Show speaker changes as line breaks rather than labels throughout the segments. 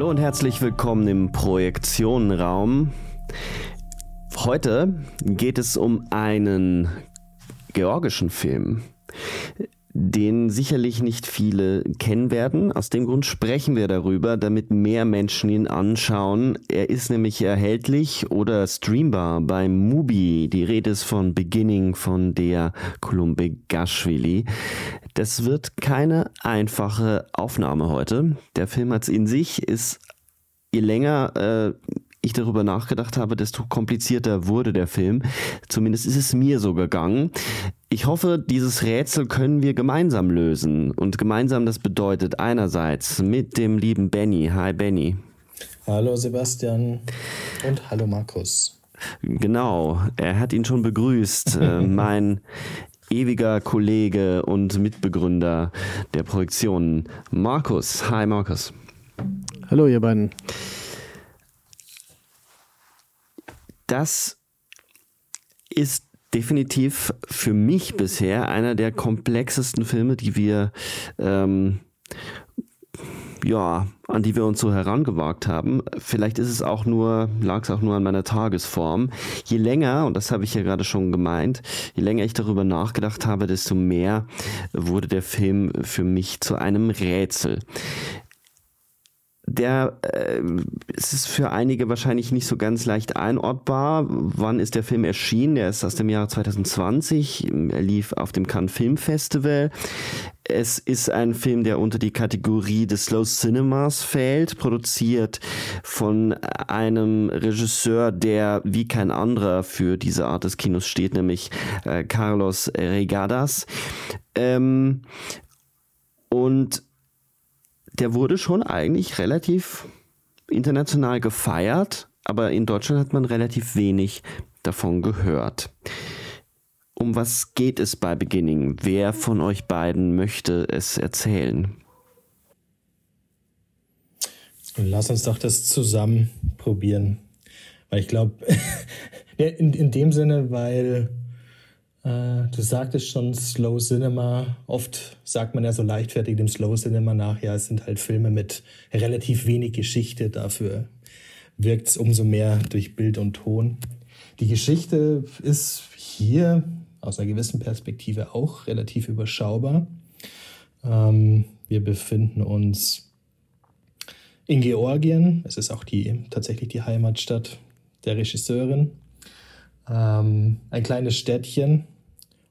Hallo und herzlich willkommen im Projektionenraum. Heute geht es um einen georgischen Film, den sicherlich nicht viele kennen werden. Aus dem Grund sprechen wir darüber, damit mehr Menschen ihn anschauen. Er ist nämlich erhältlich oder streambar bei Mubi. Die Rede ist von Beginning von der Gashvili. Das wird keine einfache Aufnahme heute. Der Film hat es in sich, ist je länger äh, ich darüber nachgedacht habe, desto komplizierter wurde der Film. Zumindest ist es mir so gegangen. Ich hoffe, dieses Rätsel können wir gemeinsam lösen. Und gemeinsam, das bedeutet einerseits mit dem lieben Benny. Hi Benny.
Hallo Sebastian und hallo Markus.
Genau, er hat ihn schon begrüßt. Äh, mein ewiger Kollege und Mitbegründer der Projektion, Markus. Hi, Markus.
Hallo, ihr beiden.
Das ist definitiv für mich bisher einer der komplexesten Filme, die wir ähm, ja, an die wir uns so herangewagt haben. Vielleicht ist es auch nur, lag es auch nur an meiner Tagesform. Je länger, und das habe ich ja gerade schon gemeint, je länger ich darüber nachgedacht habe, desto mehr wurde der Film für mich zu einem Rätsel der äh, es ist für einige wahrscheinlich nicht so ganz leicht einordbar. Wann ist der Film erschienen? Er ist aus dem Jahr 2020. Er lief auf dem Cannes Film Festival. Es ist ein Film, der unter die Kategorie des Slow Cinemas fällt, produziert von einem Regisseur, der wie kein anderer für diese Art des Kinos steht, nämlich äh, Carlos Regadas. Ähm, und der wurde schon eigentlich relativ international gefeiert, aber in Deutschland hat man relativ wenig davon gehört. Um was geht es bei Beginning? Wer von euch beiden möchte es erzählen?
Lass uns doch das zusammen probieren. Weil ich glaube, in, in dem Sinne, weil äh, du sagtest schon Slow Cinema. Oft sagt man ja so leichtfertig dem Slow Cinema nach, ja, es sind halt Filme mit relativ wenig Geschichte. Dafür wirkt es umso mehr durch Bild und Ton. Die Geschichte ist hier aus einer gewissen Perspektive auch relativ überschaubar. Ähm, wir befinden uns in Georgien. Es ist auch die, tatsächlich die Heimatstadt der Regisseurin. Ähm, ein kleines Städtchen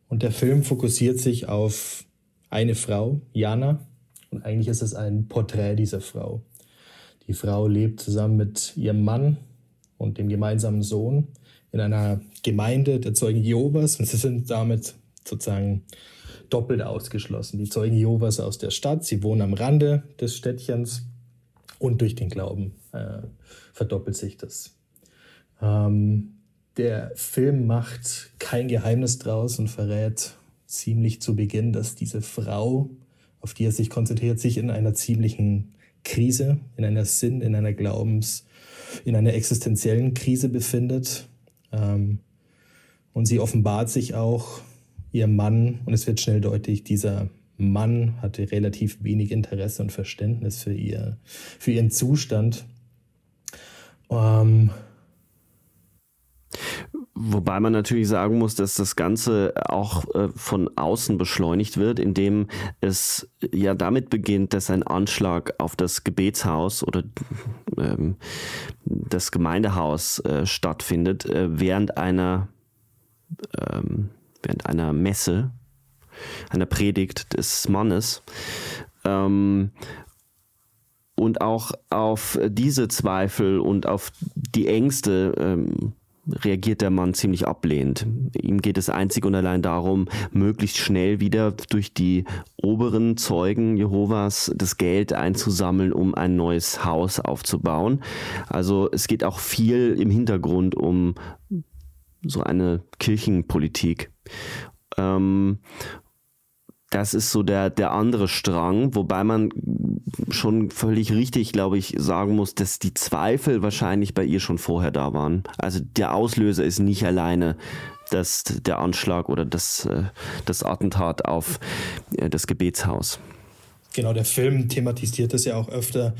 und der Film fokussiert sich auf eine Frau, Jana. Und eigentlich ist es ein Porträt dieser Frau. Die Frau lebt zusammen mit ihrem Mann und dem gemeinsamen Sohn in einer Gemeinde der Zeugen Jehovas und sie sind damit sozusagen doppelt ausgeschlossen. Die Zeugen Jehovas aus der Stadt, sie wohnen am Rande des Städtchens und durch den Glauben äh, verdoppelt sich das. Ähm, der Film macht kein Geheimnis draus und verrät ziemlich zu Beginn, dass diese Frau auf die er sich konzentriert, sich in einer ziemlichen Krise, in einer Sinn, in einer Glaubens, in einer existenziellen Krise befindet. Ähm, und sie offenbart sich auch ihr Mann, und es wird schnell deutlich, dieser Mann hatte relativ wenig Interesse und Verständnis für, ihr, für ihren Zustand. Ähm,
Wobei man natürlich sagen muss, dass das Ganze auch äh, von außen beschleunigt wird, indem es ja damit beginnt, dass ein Anschlag auf das Gebetshaus oder ähm, das Gemeindehaus äh, stattfindet, äh, während einer ähm, während einer Messe, einer Predigt des Mannes. Ähm, und auch auf diese Zweifel und auf die Ängste ähm, reagiert der Mann ziemlich ablehnend. Ihm geht es einzig und allein darum, möglichst schnell wieder durch die oberen Zeugen Jehovas das Geld einzusammeln, um ein neues Haus aufzubauen. Also es geht auch viel im Hintergrund um so eine Kirchenpolitik. Ähm, das ist so der, der andere Strang, wobei man schon völlig richtig, glaube ich, sagen muss, dass die Zweifel wahrscheinlich bei ihr schon vorher da waren. Also der Auslöser ist nicht alleine das, der Anschlag oder das, äh, das Attentat auf äh, das Gebetshaus.
Genau, der Film thematisiert das ja auch öfter.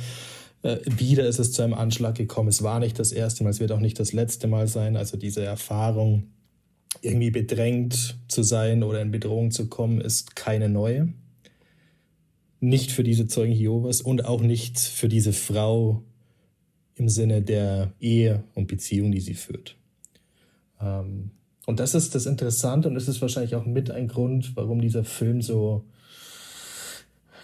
Äh, wieder ist es zu einem Anschlag gekommen. Es war nicht das erste Mal, es wird auch nicht das letzte Mal sein. Also diese Erfahrung, irgendwie bedrängt zu sein oder in Bedrohung zu kommen, ist keine neue. Nicht für diese Zeugen Jehovas und auch nicht für diese Frau im Sinne der Ehe und Beziehung, die sie führt. Ähm, und das ist das Interessante und das ist wahrscheinlich auch mit ein Grund, warum dieser Film so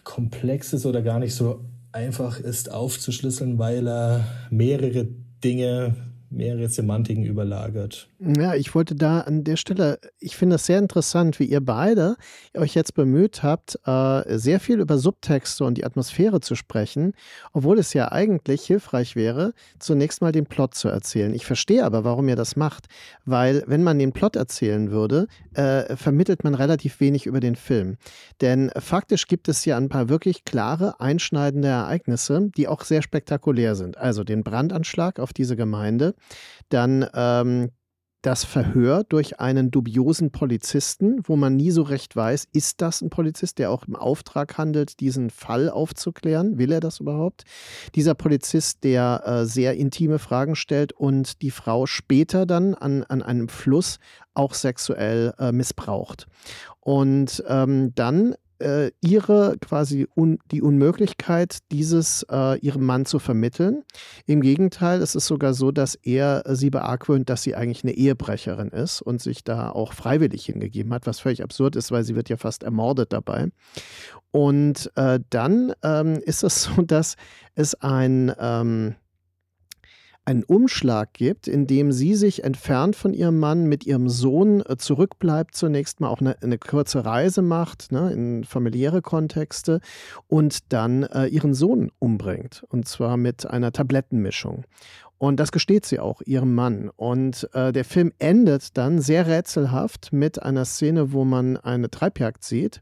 komplex ist oder gar nicht so einfach ist aufzuschlüsseln, weil er mehrere Dinge mehrere Semantiken überlagert.
Ja, ich wollte da an der Stelle, ich finde es sehr interessant, wie ihr beide euch jetzt bemüht habt, äh, sehr viel über Subtexte und die Atmosphäre zu sprechen, obwohl es ja eigentlich hilfreich wäre, zunächst mal den Plot zu erzählen. Ich verstehe aber, warum ihr das macht, weil wenn man den Plot erzählen würde, äh, vermittelt man relativ wenig über den Film. Denn faktisch gibt es ja ein paar wirklich klare, einschneidende Ereignisse, die auch sehr spektakulär sind. Also den Brandanschlag auf diese Gemeinde, dann ähm, das Verhör durch einen dubiosen Polizisten, wo man nie so recht weiß, ist das ein Polizist, der auch im Auftrag handelt, diesen Fall aufzuklären? Will er das überhaupt? Dieser Polizist, der äh, sehr intime Fragen stellt und die Frau später dann an, an einem Fluss auch sexuell äh, missbraucht. Und ähm, dann äh, ihre quasi un, die Unmöglichkeit, dieses äh, ihrem Mann zu vermitteln. Im Gegenteil, es ist sogar so, dass er sie beargwöhnt, dass sie eigentlich eine Ehebrecherin ist und sich da auch freiwillig hingegeben hat, was völlig absurd ist, weil sie wird ja fast ermordet dabei. Und äh, dann ähm, ist es so, dass es ein ähm, einen Umschlag gibt, in dem sie sich entfernt von ihrem Mann mit ihrem Sohn äh, zurückbleibt, zunächst mal auch eine, eine kurze Reise macht, ne, in familiäre Kontexte und dann äh, ihren Sohn umbringt. Und zwar mit einer Tablettenmischung. Und das gesteht sie auch ihrem Mann. Und äh, der Film endet dann sehr rätselhaft mit einer Szene, wo man eine Treibjagd sieht,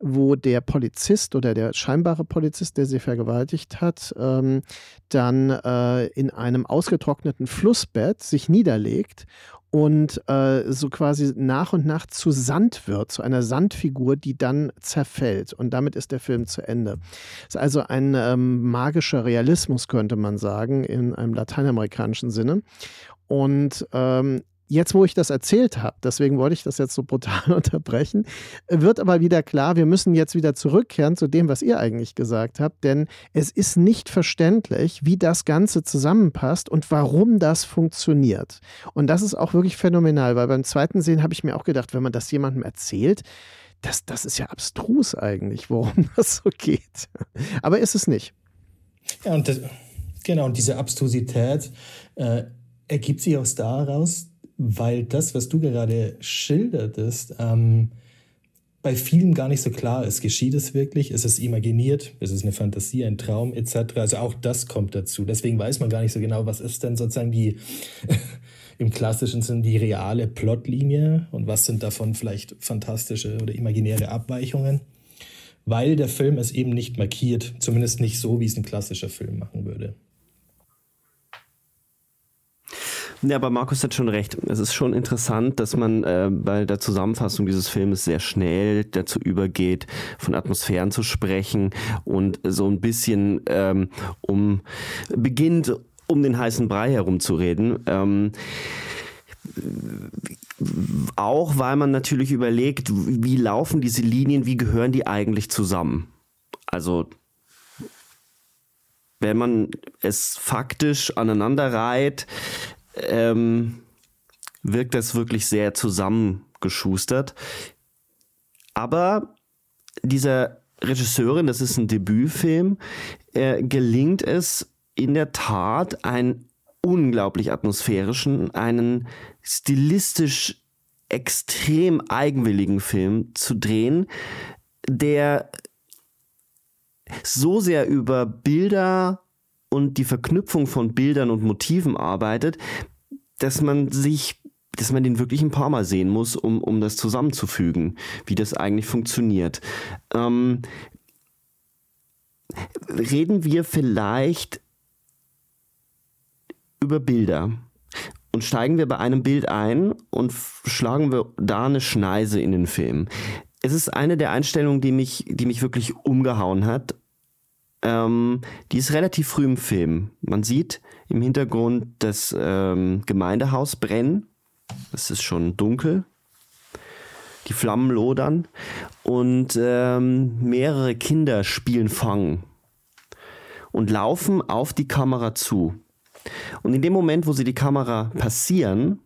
wo der Polizist oder der scheinbare Polizist, der sie vergewaltigt hat, ähm, dann äh, in einem ausgetrockneten Flussbett sich niederlegt und äh, so quasi nach und nach zu Sand wird, zu einer Sandfigur, die dann zerfällt. Und damit ist der Film zu Ende. Es ist also ein ähm, magischer Realismus, könnte man sagen, in einem lateinamerikanischen Sinne. Und ähm, Jetzt, wo ich das erzählt habe, deswegen wollte ich das jetzt so brutal unterbrechen, wird aber wieder klar, wir müssen jetzt wieder zurückkehren zu dem, was ihr eigentlich gesagt habt, denn es ist nicht verständlich, wie das Ganze zusammenpasst und warum das funktioniert. Und das ist auch wirklich phänomenal, weil beim zweiten Sehen habe ich mir auch gedacht, wenn man das jemandem erzählt, das, das ist ja abstrus eigentlich, warum das so geht. Aber ist es nicht.
Ja, und das, genau, und diese Abstrusität äh, ergibt sich aus daraus, weil das, was du gerade schildertest, ähm, bei vielen gar nicht so klar ist. Geschieht es wirklich? Ist es imaginiert? Ist es eine Fantasie, ein Traum etc.? Also auch das kommt dazu. Deswegen weiß man gar nicht so genau, was ist denn sozusagen die im klassischen Sinn die reale Plotlinie und was sind davon vielleicht fantastische oder imaginäre Abweichungen. weil der Film es eben nicht markiert, zumindest nicht so, wie es ein klassischer Film machen würde.
Ja, aber Markus hat schon recht. Es ist schon interessant, dass man äh, bei der Zusammenfassung dieses Filmes sehr schnell dazu übergeht, von Atmosphären zu sprechen und so ein bisschen ähm, um beginnt, um den heißen Brei herumzureden. Ähm, auch weil man natürlich überlegt, wie laufen diese Linien, wie gehören die eigentlich zusammen? Also wenn man es faktisch aneinander reiht, ähm, wirkt das wirklich sehr zusammengeschustert. Aber dieser Regisseurin, das ist ein Debütfilm, äh, gelingt es in der Tat, einen unglaublich atmosphärischen, einen stilistisch extrem eigenwilligen Film zu drehen, der so sehr über Bilder und die Verknüpfung von Bildern und Motiven arbeitet, dass man sich, dass man den wirklich ein paar Mal sehen muss, um, um das zusammenzufügen, wie das eigentlich funktioniert. Ähm, reden wir vielleicht über Bilder und steigen wir bei einem Bild ein und schlagen wir da eine Schneise in den Film. Es ist eine der Einstellungen, die mich, die mich wirklich umgehauen hat ähm, die ist relativ früh im Film. Man sieht im Hintergrund das ähm, Gemeindehaus brennen. Es ist schon dunkel. Die Flammen lodern. Und ähm, mehrere Kinder spielen Fang und laufen auf die Kamera zu. Und in dem Moment, wo sie die Kamera passieren,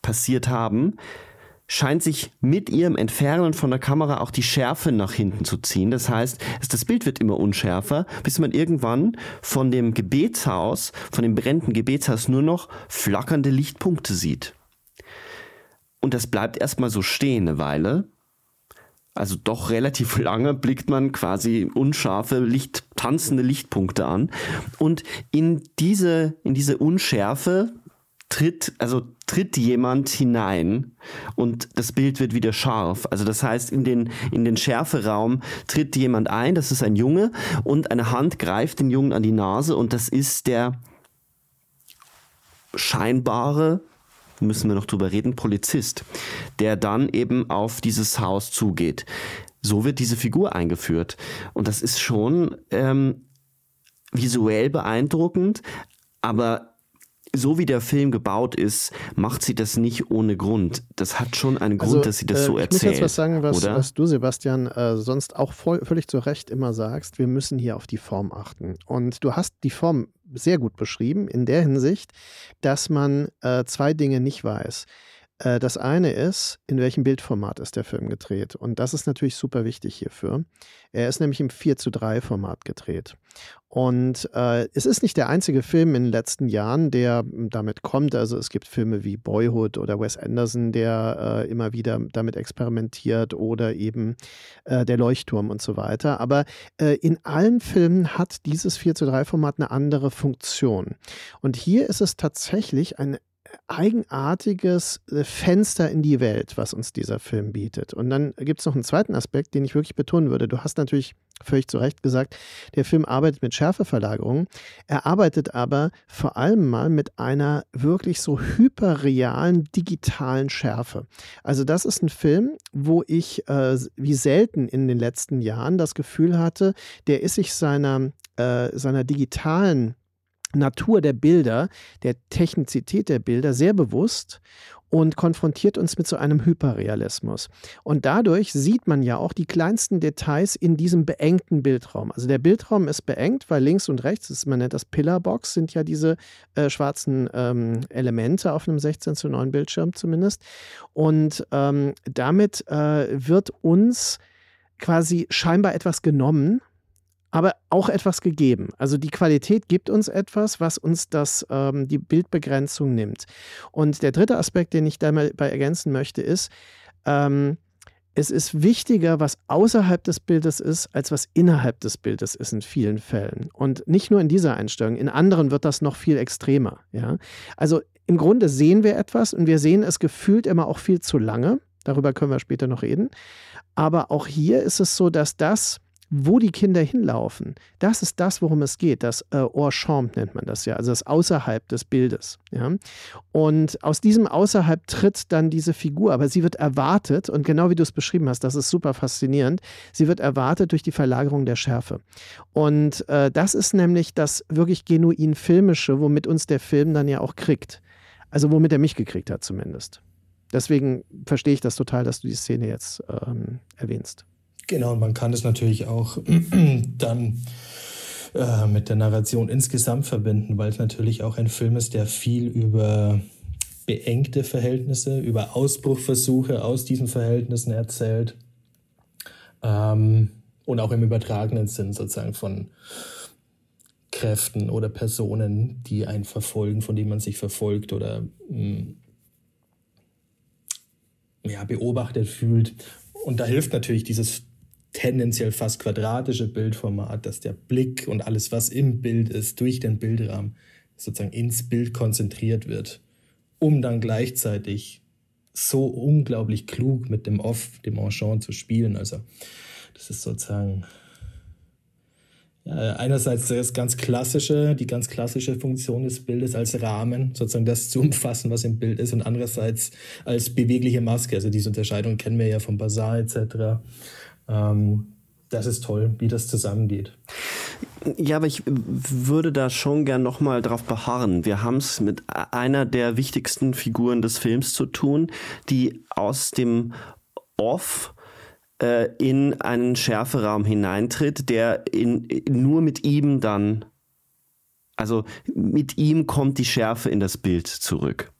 passiert haben, scheint sich mit ihrem Entfernen von der Kamera auch die Schärfe nach hinten zu ziehen. Das heißt, das Bild wird immer unschärfer, bis man irgendwann von dem Gebetshaus, von dem brennenden Gebetshaus nur noch flackernde Lichtpunkte sieht. Und das bleibt erstmal so stehen eine Weile. Also doch relativ lange blickt man quasi unscharfe, Licht, tanzende Lichtpunkte an. Und in diese, in diese Unschärfe tritt, also tritt jemand hinein und das Bild wird wieder scharf. Also das heißt, in den, in den Schärferaum tritt jemand ein, das ist ein Junge und eine Hand greift den Jungen an die Nase und das ist der scheinbare, müssen wir noch drüber reden, Polizist, der dann eben auf dieses Haus zugeht. So wird diese Figur eingeführt. Und das ist schon ähm, visuell beeindruckend, aber so wie der Film gebaut ist, macht sie das nicht ohne Grund. Das hat schon einen Grund, also, dass sie das äh, so erzählt. Ich muss
jetzt was sagen, was, was du, Sebastian, äh, sonst auch voll, völlig zu Recht immer sagst. Wir müssen hier auf die Form achten. Und du hast die Form sehr gut beschrieben, in der Hinsicht, dass man äh, zwei Dinge nicht weiß. Äh, das eine ist, in welchem Bildformat ist der Film gedreht. Und das ist natürlich super wichtig hierfür. Er ist nämlich im 4 zu 3 Format gedreht. Und äh, es ist nicht der einzige Film in den letzten Jahren, der damit kommt. Also es gibt Filme wie Boyhood oder Wes Anderson, der äh, immer wieder damit experimentiert oder eben äh, Der Leuchtturm und so weiter. Aber äh, in allen Filmen hat dieses 4 zu 3 Format eine andere Funktion. Und hier ist es tatsächlich ein eigenartiges äh, Fenster in die Welt, was uns dieser Film bietet. Und dann gibt es noch einen zweiten Aspekt, den ich wirklich betonen würde. Du hast natürlich völlig zu Recht gesagt, der Film arbeitet mit Schärfeverlagerungen. Er arbeitet aber vor allem mal mit einer wirklich so hyperrealen digitalen Schärfe. Also das ist ein Film, wo ich äh, wie selten in den letzten Jahren das Gefühl hatte, der ist sich seiner, äh, seiner digitalen Natur der Bilder, der Technizität der Bilder sehr bewusst und konfrontiert uns mit so einem Hyperrealismus. Und dadurch sieht man ja auch die kleinsten Details in diesem beengten Bildraum. Also der Bildraum ist beengt, weil links und rechts, ist, man nennt das Pillarbox, sind ja diese äh, schwarzen ähm, Elemente auf einem 16 zu 9 Bildschirm zumindest. Und ähm, damit äh, wird uns quasi scheinbar etwas genommen, aber auch etwas gegeben. Also die Qualität gibt uns etwas, was uns das, ähm, die Bildbegrenzung nimmt. Und der dritte Aspekt, den ich da mal bei ergänzen möchte, ist, ähm, es ist wichtiger, was außerhalb des Bildes ist, als was innerhalb des Bildes ist in vielen Fällen. Und nicht nur in dieser Einstellung, in anderen wird das noch viel extremer. Ja? Also im Grunde sehen wir etwas und wir sehen es gefühlt immer auch viel zu lange. Darüber können wir später noch reden. Aber auch hier ist es so, dass das wo die Kinder hinlaufen, das ist das, worum es geht. Das äh, Hors-Champ nennt man das ja, also das Außerhalb des Bildes. Ja? Und aus diesem Außerhalb tritt dann diese Figur, aber sie wird erwartet, und genau wie du es beschrieben hast, das ist super faszinierend, sie wird erwartet durch die Verlagerung der Schärfe. Und äh, das ist nämlich das wirklich genuin Filmische, womit uns der Film dann ja auch kriegt. Also womit er mich gekriegt hat zumindest. Deswegen verstehe ich das total, dass du die Szene jetzt ähm, erwähnst.
Genau, und man kann es natürlich auch dann äh, mit der Narration insgesamt verbinden, weil es natürlich auch ein Film ist, der viel über beengte Verhältnisse, über Ausbruchversuche aus diesen Verhältnissen erzählt. Ähm, und auch im übertragenen Sinn sozusagen von Kräften oder Personen, die einen verfolgen, von denen man sich verfolgt oder mh, mm, ja, beobachtet fühlt. Und da hilft natürlich dieses tendenziell fast quadratische Bildformat, dass der Blick und alles, was im Bild ist, durch den Bildrahmen sozusagen ins Bild konzentriert wird, um dann gleichzeitig so unglaublich klug mit dem Off, dem Enchant zu spielen. Also das ist sozusagen ja, einerseits das ganz klassische, die ganz klassische Funktion des Bildes als Rahmen, sozusagen das zu umfassen, was im Bild ist, und andererseits als bewegliche Maske. Also diese Unterscheidung kennen wir ja vom Basar etc. Ähm, das ist toll, wie das zusammengeht.
Ja, aber ich würde da schon gern nochmal drauf beharren. Wir haben es mit einer der wichtigsten Figuren des Films zu tun, die aus dem Off äh, in einen Schärferaum hineintritt, der in, nur mit ihm dann, also mit ihm kommt die Schärfe in das Bild zurück.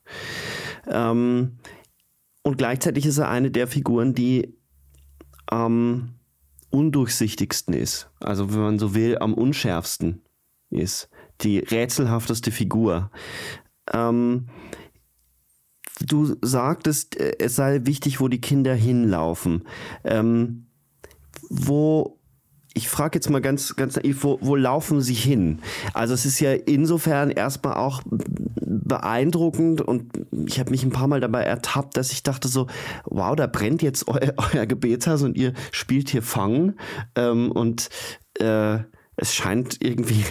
Ähm, und gleichzeitig ist er eine der Figuren, die am undurchsichtigsten ist. Also wenn man so will, am unschärfsten ist. Die rätselhafteste Figur. Ähm, du sagtest, äh, es sei wichtig, wo die Kinder hinlaufen. Ähm, wo ich frage jetzt mal ganz, ganz naiv, wo, wo laufen sie hin? Also es ist ja insofern erstmal auch beeindruckend und ich habe mich ein paar Mal dabei ertappt, dass ich dachte so, wow, da brennt jetzt eu euer Gebetshaus und ihr spielt hier Fang ähm, und äh, es scheint irgendwie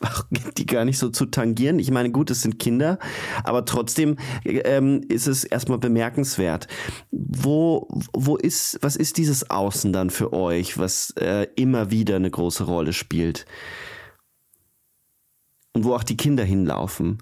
die gar nicht so zu tangieren. Ich meine, gut, es sind Kinder, aber trotzdem ähm, ist es erstmal bemerkenswert. Wo, wo ist, was ist dieses Außen dann für euch, was äh, immer wieder eine große Rolle spielt? Und wo auch die Kinder hinlaufen?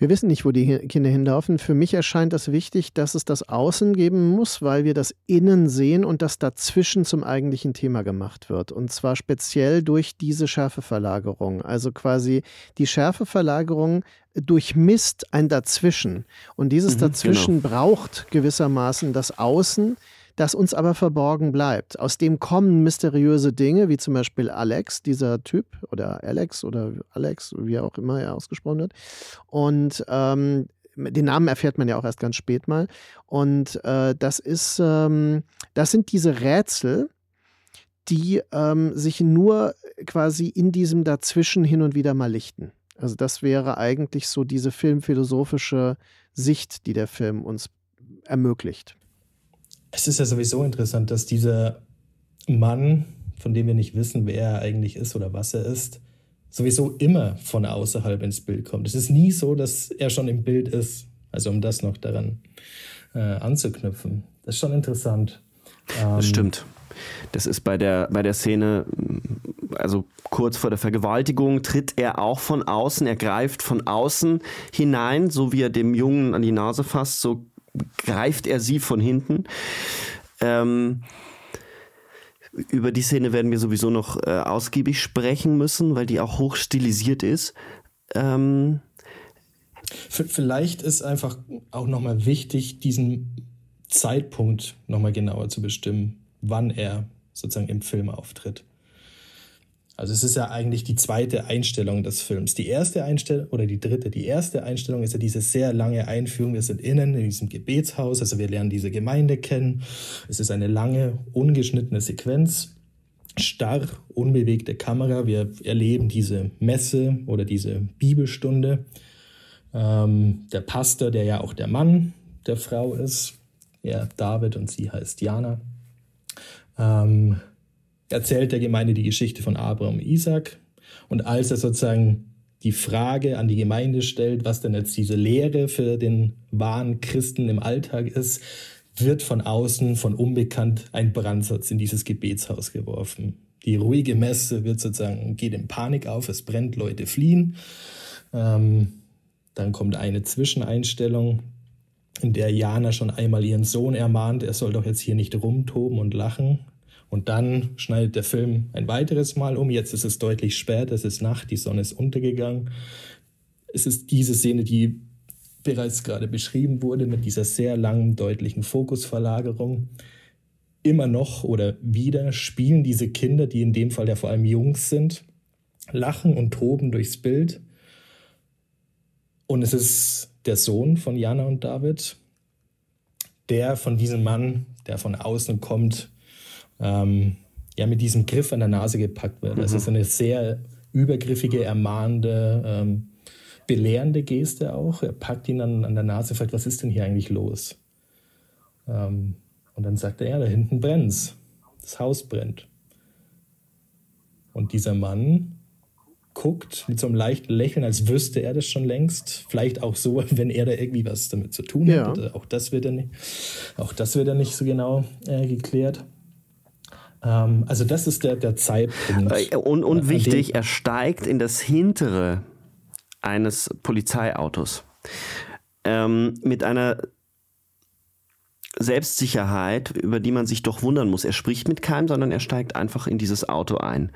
Wir wissen nicht, wo die Kinder hinlaufen. Für mich erscheint das wichtig, dass es das Außen geben muss, weil wir das Innen sehen und das dazwischen zum eigentlichen Thema gemacht wird. Und zwar speziell durch diese Schärfeverlagerung. Also quasi die Schärfeverlagerung durchmisst ein Dazwischen. Und dieses mhm, Dazwischen genau. braucht gewissermaßen das Außen, das uns aber verborgen bleibt. Aus dem kommen mysteriöse Dinge, wie zum Beispiel Alex, dieser Typ, oder Alex oder Alex, wie auch immer er ausgesprochen wird. Und ähm, den Namen erfährt man ja auch erst ganz spät mal. Und äh, das ist, ähm, das sind diese Rätsel, die ähm, sich nur quasi in diesem Dazwischen hin und wieder mal lichten. Also das wäre eigentlich so diese filmphilosophische Sicht, die der Film uns ermöglicht
es ist ja sowieso interessant, dass dieser Mann, von dem wir nicht wissen, wer er eigentlich ist oder was er ist, sowieso immer von außerhalb ins Bild kommt. Es ist nie so, dass er schon im Bild ist. Also um das noch daran äh, anzuknüpfen. Das ist schon interessant.
Ähm, das stimmt. Das ist bei der, bei der Szene, also kurz vor der Vergewaltigung, tritt er auch von außen, er greift von außen hinein, so wie er dem Jungen an die Nase fasst, so greift er sie von hinten. Ähm, über die Szene werden wir sowieso noch äh, ausgiebig sprechen müssen, weil die auch hoch stilisiert ist. Ähm,
Vielleicht ist einfach auch nochmal wichtig, diesen Zeitpunkt nochmal genauer zu bestimmen, wann er sozusagen im Film auftritt. Also es ist ja eigentlich die zweite Einstellung des Films. Die erste Einstellung oder die dritte, die erste Einstellung ist ja diese sehr lange Einführung. Wir sind innen in diesem Gebetshaus, also wir lernen diese Gemeinde kennen. Es ist eine lange, ungeschnittene Sequenz. Starr, unbewegte Kamera. Wir erleben diese Messe oder diese Bibelstunde. Ähm, der Pastor, der ja auch der Mann der Frau ist, er David und sie heißt Jana. Ähm, erzählt der Gemeinde die Geschichte von Abraham und Isaac. Und als er sozusagen die Frage an die Gemeinde stellt, was denn jetzt diese Lehre für den wahren Christen im Alltag ist, wird von außen, von unbekannt, ein Brandsatz in dieses Gebetshaus geworfen. Die ruhige Messe wird sozusagen, geht in Panik auf, es brennt, Leute fliehen. Ähm, dann kommt eine Zwischeneinstellung, in der Jana schon einmal ihren Sohn ermahnt, er soll doch jetzt hier nicht rumtoben und lachen. Und dann schneidet der Film ein weiteres Mal um. Jetzt ist es deutlich spät, es ist Nacht, die Sonne ist untergegangen. Es ist diese Szene, die bereits gerade beschrieben wurde, mit dieser sehr langen, deutlichen Fokusverlagerung. Immer noch oder wieder spielen diese Kinder, die in dem Fall ja vor allem Jungs sind, lachen und toben durchs Bild. Und es ist der Sohn von Jana und David, der von diesem Mann, der von außen kommt, ähm, ja mit diesem Griff an der Nase gepackt wird. Mhm. Das ist eine sehr übergriffige, ermahnende, ähm, belehrende Geste auch. Er packt ihn an, an der Nase und fragt, was ist denn hier eigentlich los? Ähm, und dann sagt er, ja, da hinten brennt's. Das Haus brennt. Und dieser Mann guckt mit so einem leichten Lächeln, als wüsste er das schon längst. Vielleicht auch so, wenn er da irgendwie was damit zu tun ja. hat. Auch das wird er nicht, auch das wird er nicht so genau äh, geklärt. Ähm, also das ist der, der Zeitpunkt.
Äh, und, und wichtig, er steigt in das hintere eines Polizeiautos ähm, mit einer Selbstsicherheit, über die man sich doch wundern muss. Er spricht mit keinem, sondern er steigt einfach in dieses Auto ein.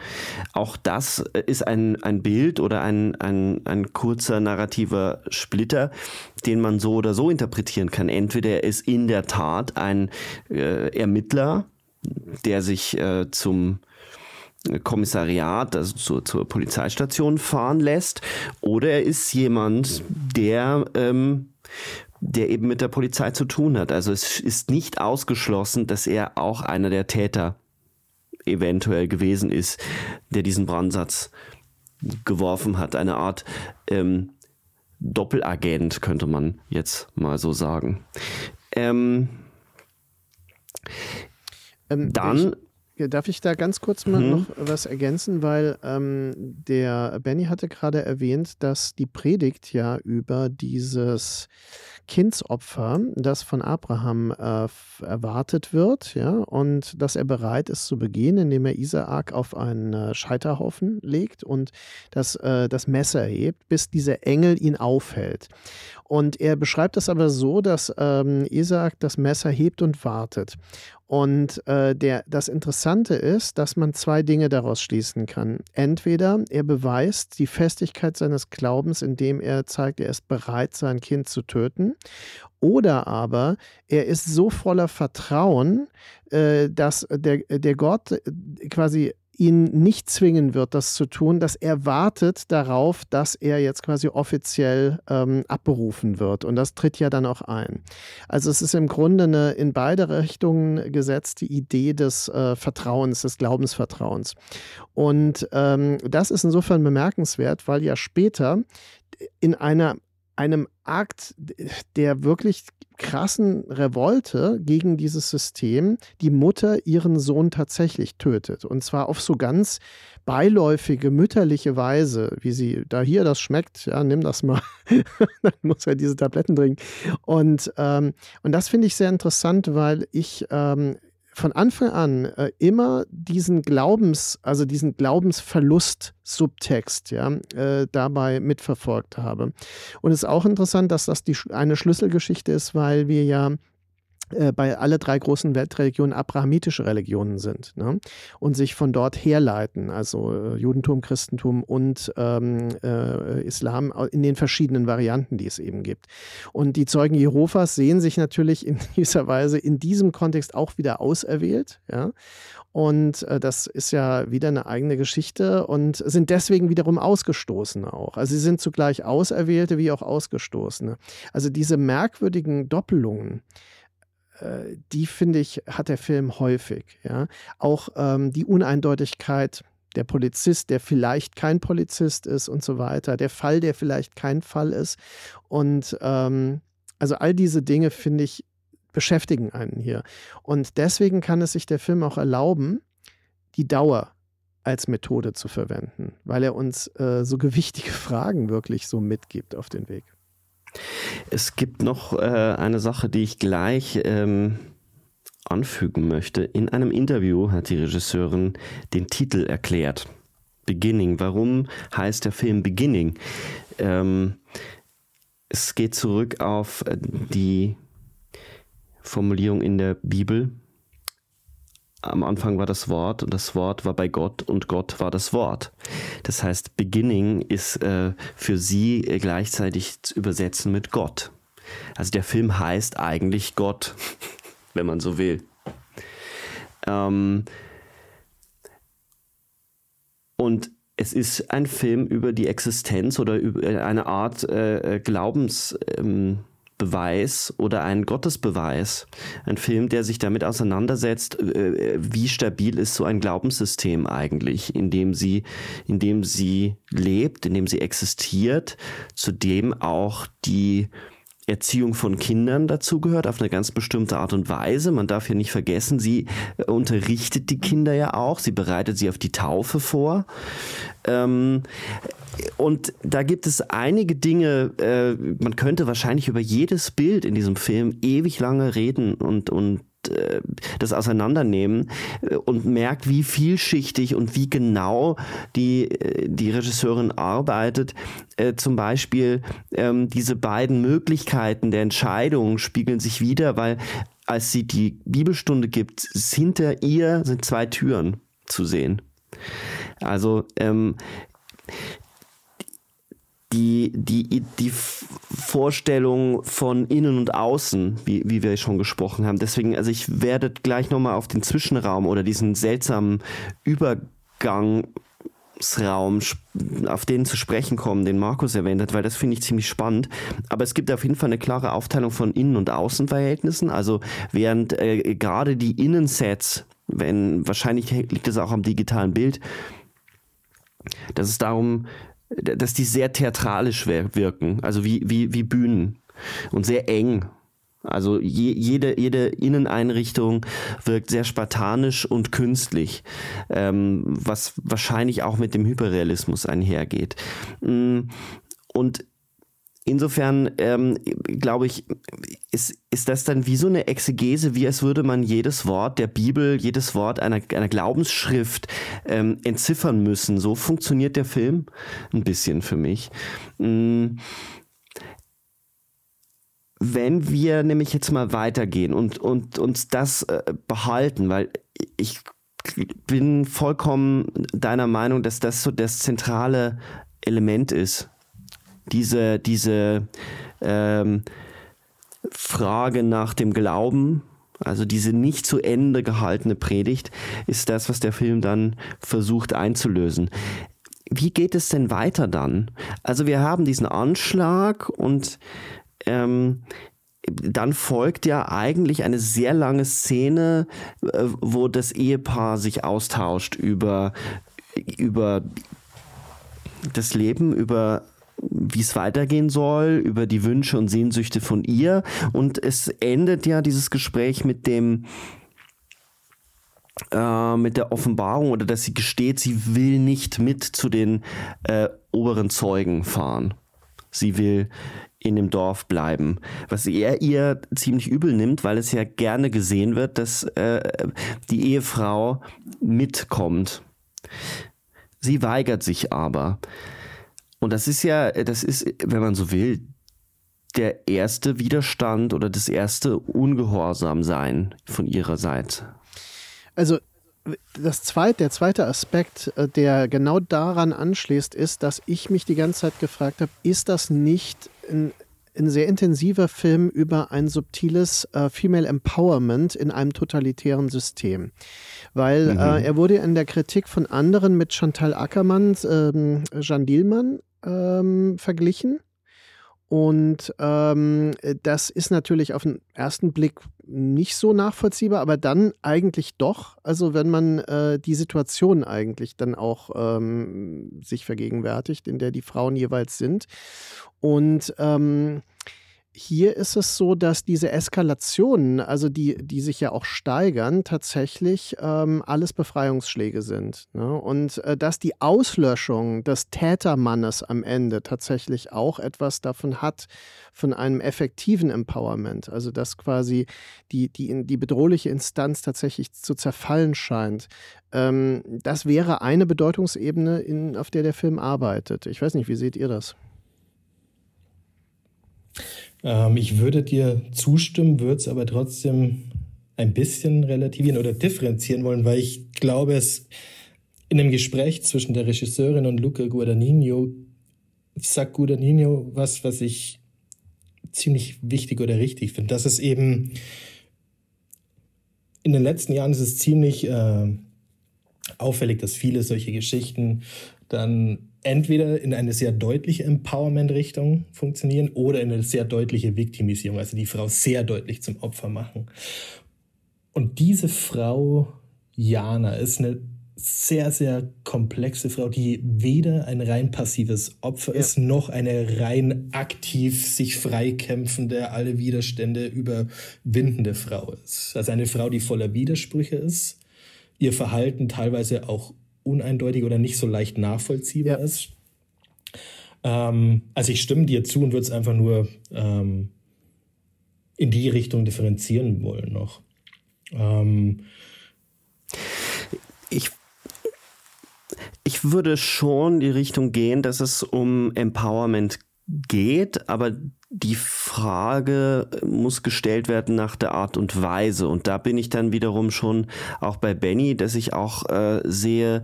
Auch das ist ein, ein Bild oder ein, ein, ein kurzer narrativer Splitter, den man so oder so interpretieren kann. Entweder er ist in der Tat ein äh, Ermittler, der sich äh, zum Kommissariat, also zur, zur, Polizeistation fahren lässt, oder er ist jemand, der, ähm, der eben mit der Polizei zu tun hat. Also es ist nicht ausgeschlossen, dass er auch einer der Täter eventuell gewesen ist, der diesen Brandsatz geworfen hat. Eine Art ähm, Doppelagent, könnte man jetzt mal so sagen. Ähm,
ähm, Dann. Ich, darf ich da ganz kurz mal mhm. noch was ergänzen, weil ähm, der Benny hatte gerade erwähnt, dass die Predigt ja über dieses Kindsopfer, das von Abraham äh, erwartet wird, ja, und dass er bereit ist zu begehen, indem er Isaak auf einen äh, Scheiterhaufen legt und das, äh, das Messer hebt, bis dieser Engel ihn aufhält. Und er beschreibt das aber so, dass ähm, Isaak das Messer hebt und wartet. Und äh, der, das Interessante ist, dass man zwei Dinge daraus schließen kann. Entweder er beweist die Festigkeit seines Glaubens, indem er zeigt, er ist bereit, sein Kind zu töten. Oder aber er ist so voller Vertrauen, äh, dass der, der Gott äh, quasi ihn nicht zwingen wird, das zu tun, dass er wartet darauf, dass er jetzt quasi offiziell ähm, abberufen wird. Und das tritt ja dann auch ein. Also es ist im Grunde eine in beide Richtungen gesetzte Idee des äh, Vertrauens, des Glaubensvertrauens. Und ähm, das ist insofern bemerkenswert, weil ja später in einer einem Akt der wirklich krassen Revolte gegen dieses System die Mutter ihren Sohn tatsächlich tötet. Und zwar auf so ganz beiläufige, mütterliche Weise, wie sie, da hier das schmeckt, ja, nimm das mal, dann muss er diese Tabletten trinken. Und, ähm, und das finde ich sehr interessant, weil ich ähm, von Anfang an äh, immer diesen Glaubens, also diesen Glaubensverlust-Subtext ja, äh, dabei mitverfolgt habe. Und es ist auch interessant, dass das die, eine Schlüsselgeschichte ist, weil wir ja äh, bei alle drei großen Weltreligionen abrahamitische Religionen sind ne? und sich von dort herleiten, also äh, Judentum, Christentum und ähm, äh, Islam in den verschiedenen Varianten, die es eben gibt. Und die Zeugen Jehovas sehen sich natürlich in dieser Weise in diesem Kontext auch wieder auserwählt. Ja? Und äh, das ist ja wieder eine eigene Geschichte und sind deswegen wiederum Ausgestoßene auch. Also sie sind zugleich Auserwählte wie auch Ausgestoßene. Also diese merkwürdigen Doppelungen, die finde ich, hat der Film häufig. Ja? Auch ähm, die Uneindeutigkeit, der Polizist, der vielleicht kein Polizist ist und so weiter, der Fall, der vielleicht kein Fall ist. Und ähm, also all diese Dinge finde ich beschäftigen einen hier. Und deswegen kann es sich der Film auch erlauben, die Dauer als Methode zu verwenden, weil er uns äh, so gewichtige Fragen wirklich so mitgibt auf den Weg.
Es gibt noch äh, eine Sache, die ich gleich ähm, anfügen möchte. In einem Interview hat die Regisseurin den Titel erklärt. Beginning. Warum heißt der Film Beginning? Ähm, es geht zurück auf äh, die Formulierung in der Bibel, am Anfang war das Wort und das Wort war bei Gott und Gott war das Wort. Das heißt, Beginning ist äh, für sie gleichzeitig zu übersetzen mit Gott. Also der Film heißt eigentlich Gott, wenn man so will. Ähm und es ist ein Film über die Existenz oder über eine Art äh, Glaubens. Ähm Beweis oder ein Gottesbeweis. Ein Film, der sich damit auseinandersetzt, äh, wie stabil ist so ein Glaubenssystem eigentlich, in dem sie, in dem sie lebt, in dem sie existiert, zu dem auch die Erziehung von Kindern dazugehört, auf eine ganz bestimmte Art und Weise. Man darf ja nicht vergessen, sie unterrichtet die Kinder ja auch, sie bereitet sie auf die Taufe vor. Ähm, und da gibt es einige Dinge, äh, man könnte wahrscheinlich über jedes Bild in diesem Film ewig lange reden und, und äh, das auseinandernehmen äh, und merkt, wie vielschichtig und wie genau die, äh, die Regisseurin arbeitet. Äh, zum Beispiel ähm, diese beiden Möglichkeiten der Entscheidung spiegeln sich wieder, weil als sie die Bibelstunde gibt, hinter ihr sind zwei Türen zu sehen. Also ähm, die, die, die Vorstellung von innen und außen, wie, wie wir schon gesprochen haben. Deswegen, also ich werde gleich nochmal auf den Zwischenraum oder diesen seltsamen Übergangsraum, auf den zu sprechen kommen, den Markus erwähnt hat, weil das finde ich ziemlich spannend. Aber es gibt auf jeden Fall eine klare Aufteilung von Innen- und Außenverhältnissen. Also während äh, gerade die Innensets, wenn wahrscheinlich liegt es auch am digitalen Bild, dass es darum dass die sehr theatralisch wirken, also wie, wie, wie Bühnen und sehr eng. Also je, jede, jede Inneneinrichtung wirkt sehr spartanisch und künstlich, ähm, was wahrscheinlich auch mit dem Hyperrealismus einhergeht. Mm, und Insofern ähm, glaube ich, ist, ist das dann wie so eine Exegese, wie als würde man jedes Wort der Bibel, jedes Wort einer, einer Glaubensschrift ähm, entziffern müssen. So funktioniert der Film ein bisschen für mich. Mhm. Wenn wir nämlich jetzt mal weitergehen und, und uns das äh, behalten, weil ich bin vollkommen deiner Meinung, dass das so das zentrale Element ist diese, diese ähm, Frage nach dem Glauben, also diese nicht zu Ende gehaltene Predigt, ist das, was der Film dann versucht einzulösen. Wie geht es denn weiter dann? Also wir haben diesen Anschlag und ähm, dann folgt ja eigentlich eine sehr lange Szene, äh, wo das Ehepaar sich austauscht über, über das Leben, über wie es weitergehen soll, über die Wünsche und Sehnsüchte von ihr. Und es endet ja dieses Gespräch mit dem, äh, mit der Offenbarung oder dass sie gesteht, sie will nicht mit zu den äh, oberen Zeugen fahren. Sie will in dem Dorf bleiben. Was er ihr ziemlich übel nimmt, weil es ja gerne gesehen wird, dass äh, die Ehefrau mitkommt. Sie weigert sich aber. Und das ist ja, das ist, wenn man so will, der erste Widerstand oder das erste Ungehorsamsein von ihrer Seite.
Also das zweite, der zweite Aspekt, äh, der genau daran anschließt, ist, dass ich mich die ganze Zeit gefragt habe, ist das nicht ein, ein sehr intensiver Film über ein subtiles äh, Female Empowerment in einem totalitären System? Weil mhm. äh, er wurde in der Kritik von anderen mit Chantal Ackermann, ähm, Jeanne Dielmann ähm, verglichen. Und ähm, das ist natürlich auf den ersten Blick nicht so nachvollziehbar, aber dann eigentlich doch. Also wenn man äh, die Situation eigentlich dann auch ähm, sich vergegenwärtigt, in der die Frauen jeweils sind. Und ähm, hier ist es so, dass diese Eskalationen, also die, die sich ja auch steigern, tatsächlich ähm, alles Befreiungsschläge sind. Ne? Und äh, dass die Auslöschung des Tätermannes am Ende tatsächlich auch etwas davon hat, von einem effektiven Empowerment. Also dass quasi die, die, die bedrohliche Instanz tatsächlich zu zerfallen scheint. Ähm, das wäre eine Bedeutungsebene, in, auf der der Film arbeitet. Ich weiß nicht, wie seht ihr das?
Ähm, ich würde dir zustimmen, würde es aber trotzdem ein bisschen relativieren oder differenzieren wollen, weil ich glaube, es in einem Gespräch zwischen der Regisseurin und Luca Guadagnino sagt Guadagnino was, was ich ziemlich wichtig oder richtig finde. Das ist eben in den letzten Jahren ist es ziemlich äh, auffällig, dass viele solche Geschichten dann entweder in eine sehr deutliche Empowerment-Richtung funktionieren oder in eine sehr deutliche Viktimisierung, also die Frau sehr deutlich zum Opfer machen. Und diese Frau, Jana, ist eine sehr, sehr komplexe Frau, die weder ein rein passives Opfer ja. ist, noch eine rein aktiv sich freikämpfende, alle Widerstände überwindende Frau ist. Also eine Frau, die voller Widersprüche ist, ihr Verhalten teilweise auch uneindeutig oder nicht so leicht nachvollziehbar ja. ist. Ähm, also ich stimme dir zu und würde es einfach nur ähm, in die Richtung differenzieren wollen noch. Ähm,
ich ich würde schon die Richtung gehen, dass es um Empowerment geht, aber die Frage muss gestellt werden nach der Art und Weise. Und da bin ich dann wiederum schon auch bei Benny, dass ich auch äh, sehe,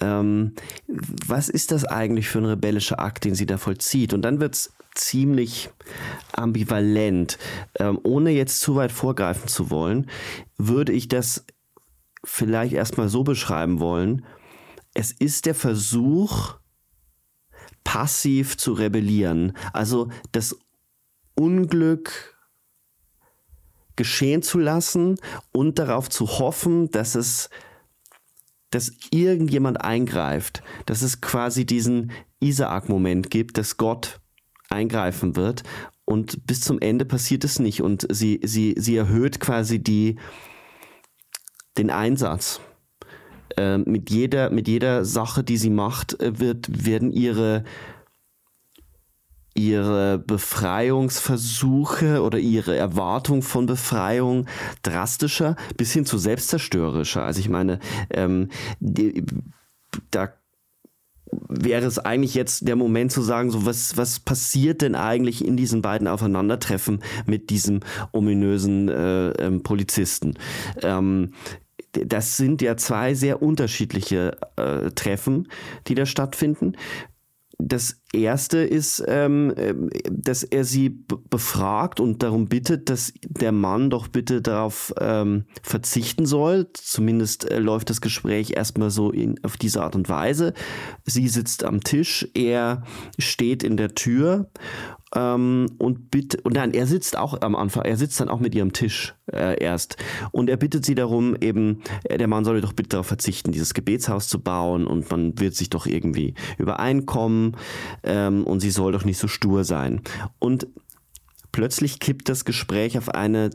ähm, was ist das eigentlich für ein rebellischer Akt, den sie da vollzieht? Und dann wird es ziemlich ambivalent. Ähm, ohne jetzt zu weit vorgreifen zu wollen, würde ich das vielleicht erstmal so beschreiben wollen. Es ist der Versuch, passiv zu rebellieren. Also das Unglück geschehen zu lassen und darauf zu hoffen, dass es dass irgendjemand eingreift, dass es quasi diesen Isaak-Moment gibt, dass Gott eingreifen wird. Und bis zum Ende passiert es nicht. Und sie, sie, sie erhöht quasi die, den Einsatz äh, mit, jeder, mit jeder Sache, die sie macht, äh, wird, werden ihre, ihre Befreiungsversuche oder ihre Erwartung von Befreiung drastischer bis hin zu selbstzerstörerischer. Also ich meine, ähm, die, da wäre es eigentlich jetzt der Moment zu sagen, so was, was passiert denn eigentlich in diesen beiden Aufeinandertreffen mit diesem ominösen äh, ähm, Polizisten? Ähm, das sind ja zwei sehr unterschiedliche äh, Treffen, die da stattfinden. Das erste ist, ähm, dass er sie befragt und darum bittet, dass der Mann doch bitte darauf ähm, verzichten soll. Zumindest äh, läuft das Gespräch erstmal so in, auf diese Art und Weise. Sie sitzt am Tisch, er steht in der Tür ähm, und bittet, und nein, er sitzt auch am Anfang, er sitzt dann auch mit ihrem Tisch äh, erst und er bittet sie darum, eben, äh, der Mann solle doch bitte darauf verzichten, dieses Gebetshaus zu bauen und man wird sich doch irgendwie übereinkommen ähm, und sie soll doch nicht so stur sein. Und plötzlich kippt das Gespräch auf eine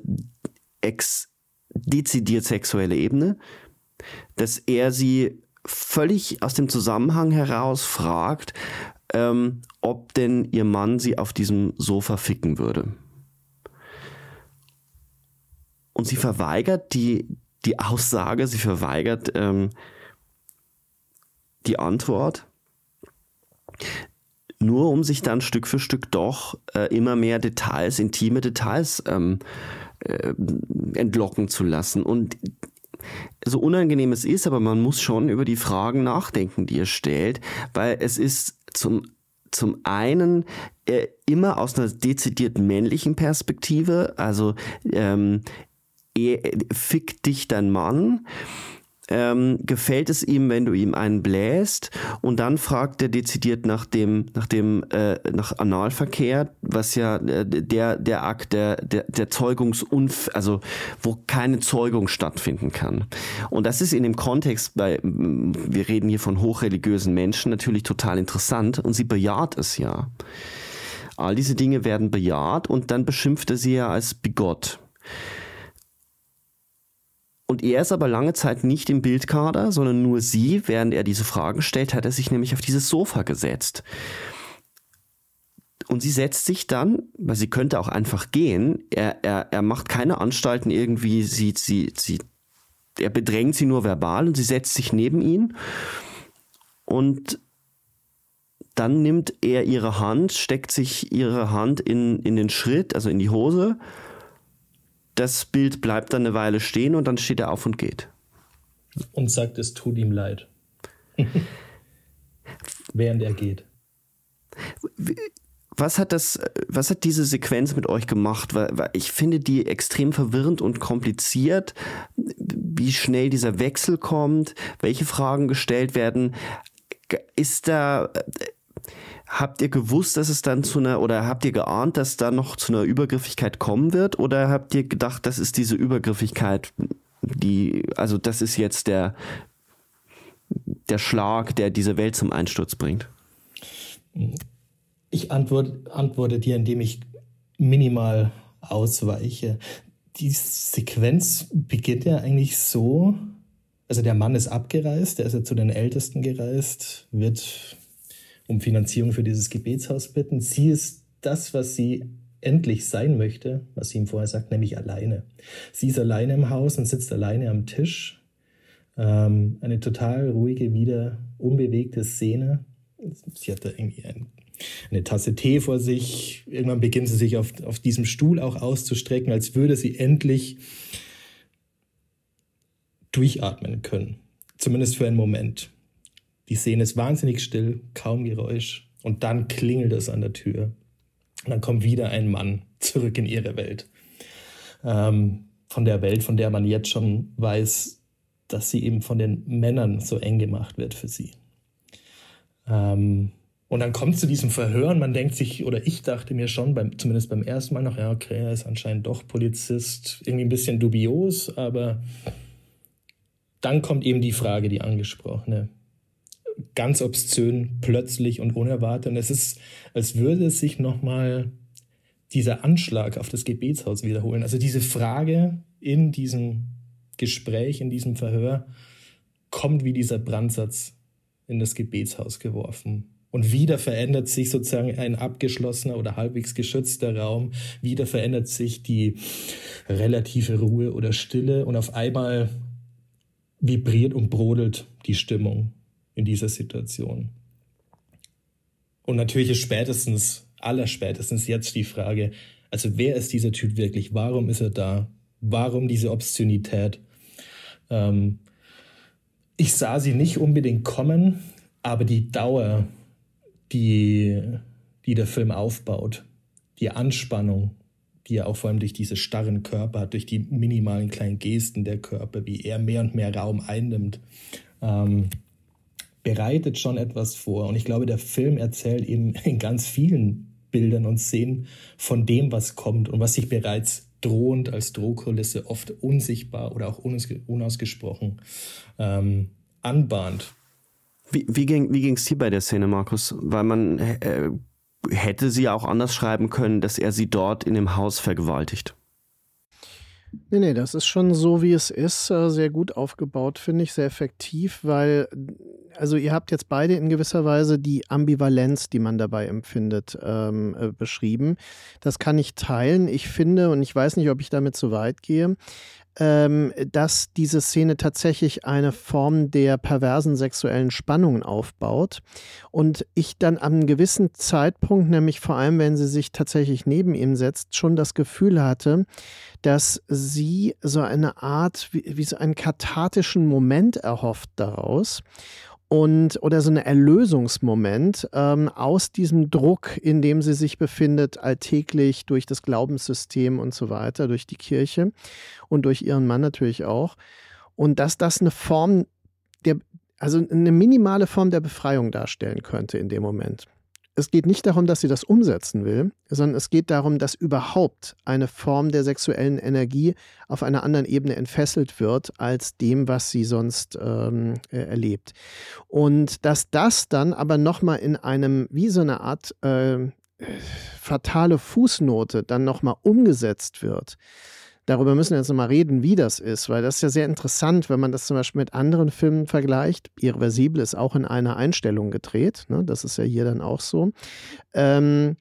ex dezidiert sexuelle Ebene, dass er sie völlig aus dem Zusammenhang heraus fragt, ähm, ob denn ihr Mann sie auf diesem Sofa ficken würde. Und sie verweigert die, die Aussage, sie verweigert ähm, die Antwort, nur um sich dann Stück für Stück doch äh, immer mehr Details, intime Details ähm, äh, entlocken zu lassen. Und so unangenehm es ist, aber man muss schon über die Fragen nachdenken, die er stellt, weil es ist zum zum einen äh, immer aus einer dezidiert männlichen Perspektive, also ähm, fick dich dein Mann ähm, gefällt es ihm, wenn du ihm einen bläst und dann fragt er dezidiert nach dem, nach dem, äh, nach Analverkehr, was ja äh, der, der Akt der, der, der Zeugungsunf, also wo keine Zeugung stattfinden kann. Und das ist in dem Kontext bei, wir reden hier von hochreligiösen Menschen natürlich total interessant und sie bejaht es ja. All diese Dinge werden bejaht und dann beschimpft er sie ja als bigott. Und er ist aber lange Zeit nicht im Bildkader, sondern nur sie. Während er diese Fragen stellt, hat er sich nämlich auf dieses Sofa gesetzt. Und sie setzt sich dann, weil sie könnte auch einfach gehen, er, er, er macht keine Anstalten irgendwie, sie, sie, sie, er bedrängt sie nur verbal und sie setzt sich neben ihn. Und dann nimmt er ihre Hand, steckt sich ihre Hand in, in den Schritt, also in die Hose das Bild bleibt dann eine Weile stehen und dann steht er auf und geht.
Und sagt, es tut ihm leid. Während er geht.
Was hat das, was hat diese Sequenz mit euch gemacht? Weil, ich finde die extrem verwirrend und kompliziert, wie schnell dieser Wechsel kommt, welche Fragen gestellt werden. Ist da, Habt ihr gewusst, dass es dann zu einer, oder habt ihr geahnt, dass da noch zu einer Übergriffigkeit kommen wird? Oder habt ihr gedacht, das ist diese Übergriffigkeit, die, also das ist jetzt der, der Schlag, der diese Welt zum Einsturz bringt?
Ich antworte, antworte dir, indem ich minimal ausweiche. Die Sequenz beginnt ja eigentlich so, also der Mann ist abgereist, der ist ja zu den Ältesten gereist, wird um Finanzierung für dieses Gebetshaus bitten. Sie ist das, was sie endlich sein möchte, was sie ihm vorher sagt, nämlich alleine. Sie ist alleine im Haus und sitzt alleine am Tisch. Ähm, eine total ruhige, wieder unbewegte Szene. Sie hat da irgendwie ein, eine Tasse Tee vor sich. Irgendwann beginnt sie sich auf, auf diesem Stuhl auch auszustrecken, als würde sie endlich durchatmen können. Zumindest für einen Moment. Die Szene ist wahnsinnig still, kaum Geräusch. Und dann klingelt es an der Tür. Und dann kommt wieder ein Mann zurück in ihre Welt. Ähm, von der Welt, von der man jetzt schon weiß, dass sie eben von den Männern so eng gemacht wird für sie. Ähm, und dann kommt zu diesem Verhör und man denkt sich, oder ich dachte mir schon, beim, zumindest beim ersten Mal noch, ja, okay, er ist anscheinend doch Polizist, irgendwie ein bisschen dubios, aber dann kommt eben die Frage, die angesprochene ganz obszön, plötzlich und unerwartet. Und es ist, als würde sich nochmal dieser Anschlag auf das Gebetshaus wiederholen. Also diese Frage in diesem Gespräch, in diesem Verhör, kommt wie dieser Brandsatz in das Gebetshaus geworfen. Und wieder verändert sich sozusagen ein abgeschlossener oder halbwegs geschützter Raum. Wieder verändert sich die relative Ruhe oder Stille. Und auf einmal vibriert und brodelt die Stimmung in dieser Situation. Und natürlich ist spätestens, allerspätestens jetzt die Frage, also wer ist dieser Typ wirklich? Warum ist er da? Warum diese Obszönität? Ähm, ich sah sie nicht unbedingt kommen, aber die Dauer, die, die der Film aufbaut, die Anspannung, die er auch vor allem durch diese starren Körper hat, durch die minimalen kleinen Gesten der Körper, wie er mehr und mehr Raum einnimmt, ähm, bereitet schon etwas vor. Und ich glaube, der Film erzählt eben in ganz vielen Bildern und Szenen von dem, was kommt und was sich bereits drohend als Drohkulisse oft unsichtbar oder auch unausgesprochen ähm, anbahnt.
Wie, wie ging es dir bei der Szene, Markus? Weil man äh, hätte sie auch anders schreiben können, dass er sie dort in dem Haus vergewaltigt.
Nee, nee, das ist schon so, wie es ist, äh, sehr gut aufgebaut, finde ich, sehr effektiv, weil, also ihr habt jetzt beide in gewisser Weise die Ambivalenz, die man dabei empfindet, ähm, äh, beschrieben. Das kann ich teilen. Ich finde, und ich weiß nicht, ob ich damit zu weit gehe, ähm, dass diese Szene tatsächlich eine Form der perversen sexuellen Spannungen aufbaut. Und ich dann an einem gewissen Zeitpunkt, nämlich vor allem, wenn sie sich tatsächlich neben ihm setzt, schon das Gefühl hatte, dass sie so eine Art, wie, wie so einen kathartischen Moment erhofft daraus und oder so ein Erlösungsmoment ähm, aus diesem Druck, in dem sie sich befindet, alltäglich durch das Glaubenssystem und so weiter, durch die Kirche und durch ihren Mann natürlich auch. Und dass das eine Form der, also eine minimale Form der Befreiung darstellen könnte in dem Moment es geht nicht darum, dass sie das umsetzen will, sondern es geht darum, dass überhaupt eine Form der sexuellen Energie auf einer anderen Ebene entfesselt wird als dem, was sie sonst ähm, äh, erlebt. Und dass das dann aber nochmal in einem, wie so eine Art äh, fatale Fußnote dann nochmal umgesetzt wird, darüber müssen wir jetzt nochmal reden, wie das ist, weil das ist ja sehr interessant, wenn man das zum Beispiel mit anderen Filmen vergleicht. Irreversible ist auch in einer Einstellung gedreht, ne? das ist ja hier dann auch so. Ähm,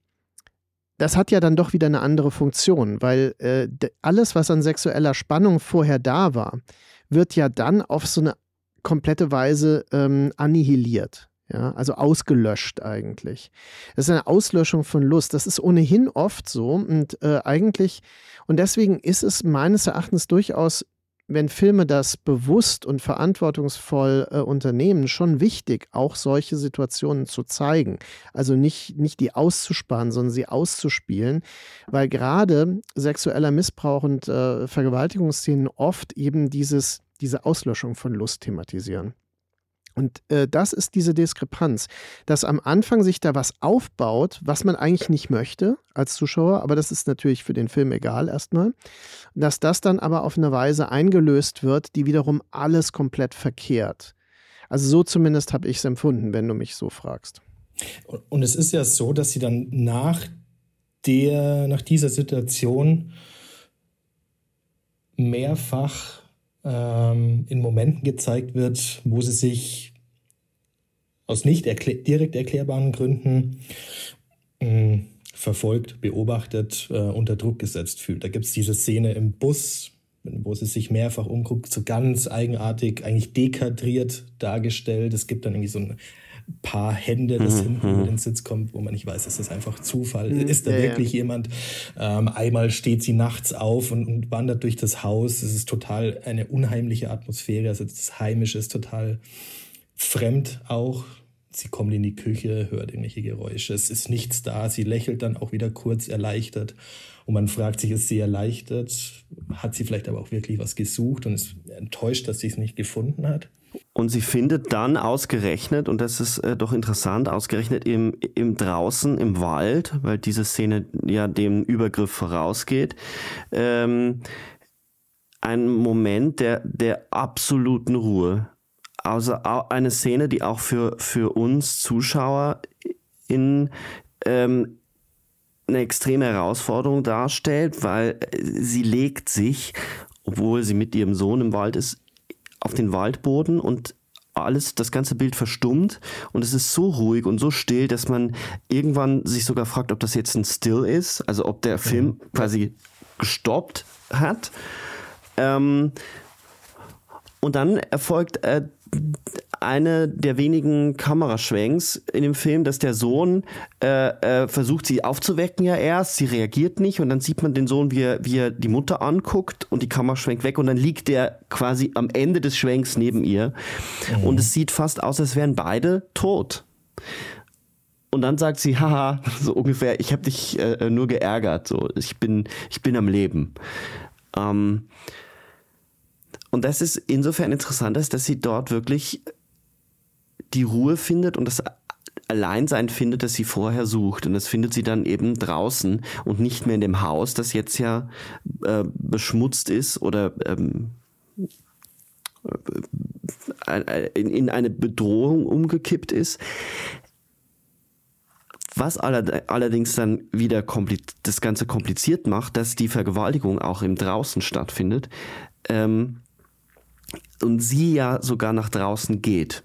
das hat ja dann doch wieder eine andere Funktion, weil äh, alles, was an sexueller Spannung vorher da war, wird ja dann auf so eine komplette Weise ähm, annihiliert. Ja, also ausgelöscht eigentlich. Das ist eine Auslöschung von Lust. Das ist ohnehin oft so und äh, eigentlich, und deswegen ist es meines Erachtens durchaus, wenn Filme das bewusst und verantwortungsvoll äh, unternehmen, schon wichtig, auch solche Situationen zu zeigen. Also nicht, nicht die auszusparen, sondern sie auszuspielen, weil gerade sexueller Missbrauch und äh, Vergewaltigungsszenen oft eben dieses, diese Auslöschung von Lust thematisieren. Und äh, das ist diese Diskrepanz, dass am Anfang sich da was aufbaut, was man eigentlich nicht möchte als Zuschauer, aber das ist natürlich für den Film egal erstmal, dass das dann aber auf eine Weise eingelöst wird, die wiederum alles komplett verkehrt. Also so zumindest habe ich es empfunden, wenn du mich so fragst.
Und es ist ja so, dass sie dann nach der, nach dieser Situation mehrfach ähm, in Momenten gezeigt wird, wo sie sich aus nicht erklär direkt erklärbaren Gründen mh, mm, verfolgt, beobachtet, äh, unter Druck gesetzt fühlt. Da gibt es diese Szene im Bus, wo sie sich mehrfach umguckt, so ganz eigenartig, eigentlich dekadriert dargestellt. Es gibt dann irgendwie so ein paar Hände, das mhm. hinten über mhm. den Sitz kommt, wo man nicht weiß, ist das einfach Zufall? Mhm. Ist da ja, wirklich ja. jemand? Ähm, einmal steht sie nachts auf und, und, wandert durch das Haus. Es ist total eine unheimliche Atmosphäre. Also das Heimische ist total fremd auch. Sie kommt in die Küche, hört irgendwelche Geräusche. Es ist nichts da. Sie lächelt dann auch wieder kurz erleichtert. Und man fragt sich, ist sie erleichtert? Hat sie vielleicht aber auch wirklich was gesucht und ist enttäuscht, dass sie es nicht gefunden hat?
Und sie findet dann ausgerechnet, und das ist äh, doch interessant, ausgerechnet im, im draußen, im Wald, weil diese Szene ja dem Übergriff vorausgeht, ähm, einen Moment der, der absoluten Ruhe. Also eine Szene, die auch für, für uns Zuschauer in ähm, eine extreme Herausforderung darstellt, weil sie legt sich, obwohl sie mit ihrem Sohn im Wald ist, auf den Waldboden und alles, das ganze Bild verstummt und es ist so ruhig und so still, dass man irgendwann sich sogar fragt, ob das jetzt ein Still ist, also ob der Film quasi gestoppt hat. Ähm, und dann erfolgt äh, eine der wenigen Kameraschwenks in dem Film, dass der Sohn äh, äh, versucht, sie aufzuwecken ja erst, sie reagiert nicht und dann sieht man den Sohn, wie er, wie er die Mutter anguckt und die Kamera schwenkt weg und dann liegt er quasi am Ende des Schwenks neben ihr mhm. und es sieht fast aus, als wären beide tot. Und dann sagt sie, haha, so ungefähr, ich habe dich äh, nur geärgert, so, ich bin, ich bin am Leben. Ähm, und das ist insofern interessant, dass sie dort wirklich die Ruhe findet und das Alleinsein findet, das sie vorher sucht. Und das findet sie dann eben draußen und nicht mehr in dem Haus, das jetzt ja äh, beschmutzt ist oder ähm, äh, in, in eine Bedrohung umgekippt ist. Was allerdings dann wieder das Ganze kompliziert macht, dass die Vergewaltigung auch im Draußen stattfindet ähm, und sie ja sogar nach draußen geht.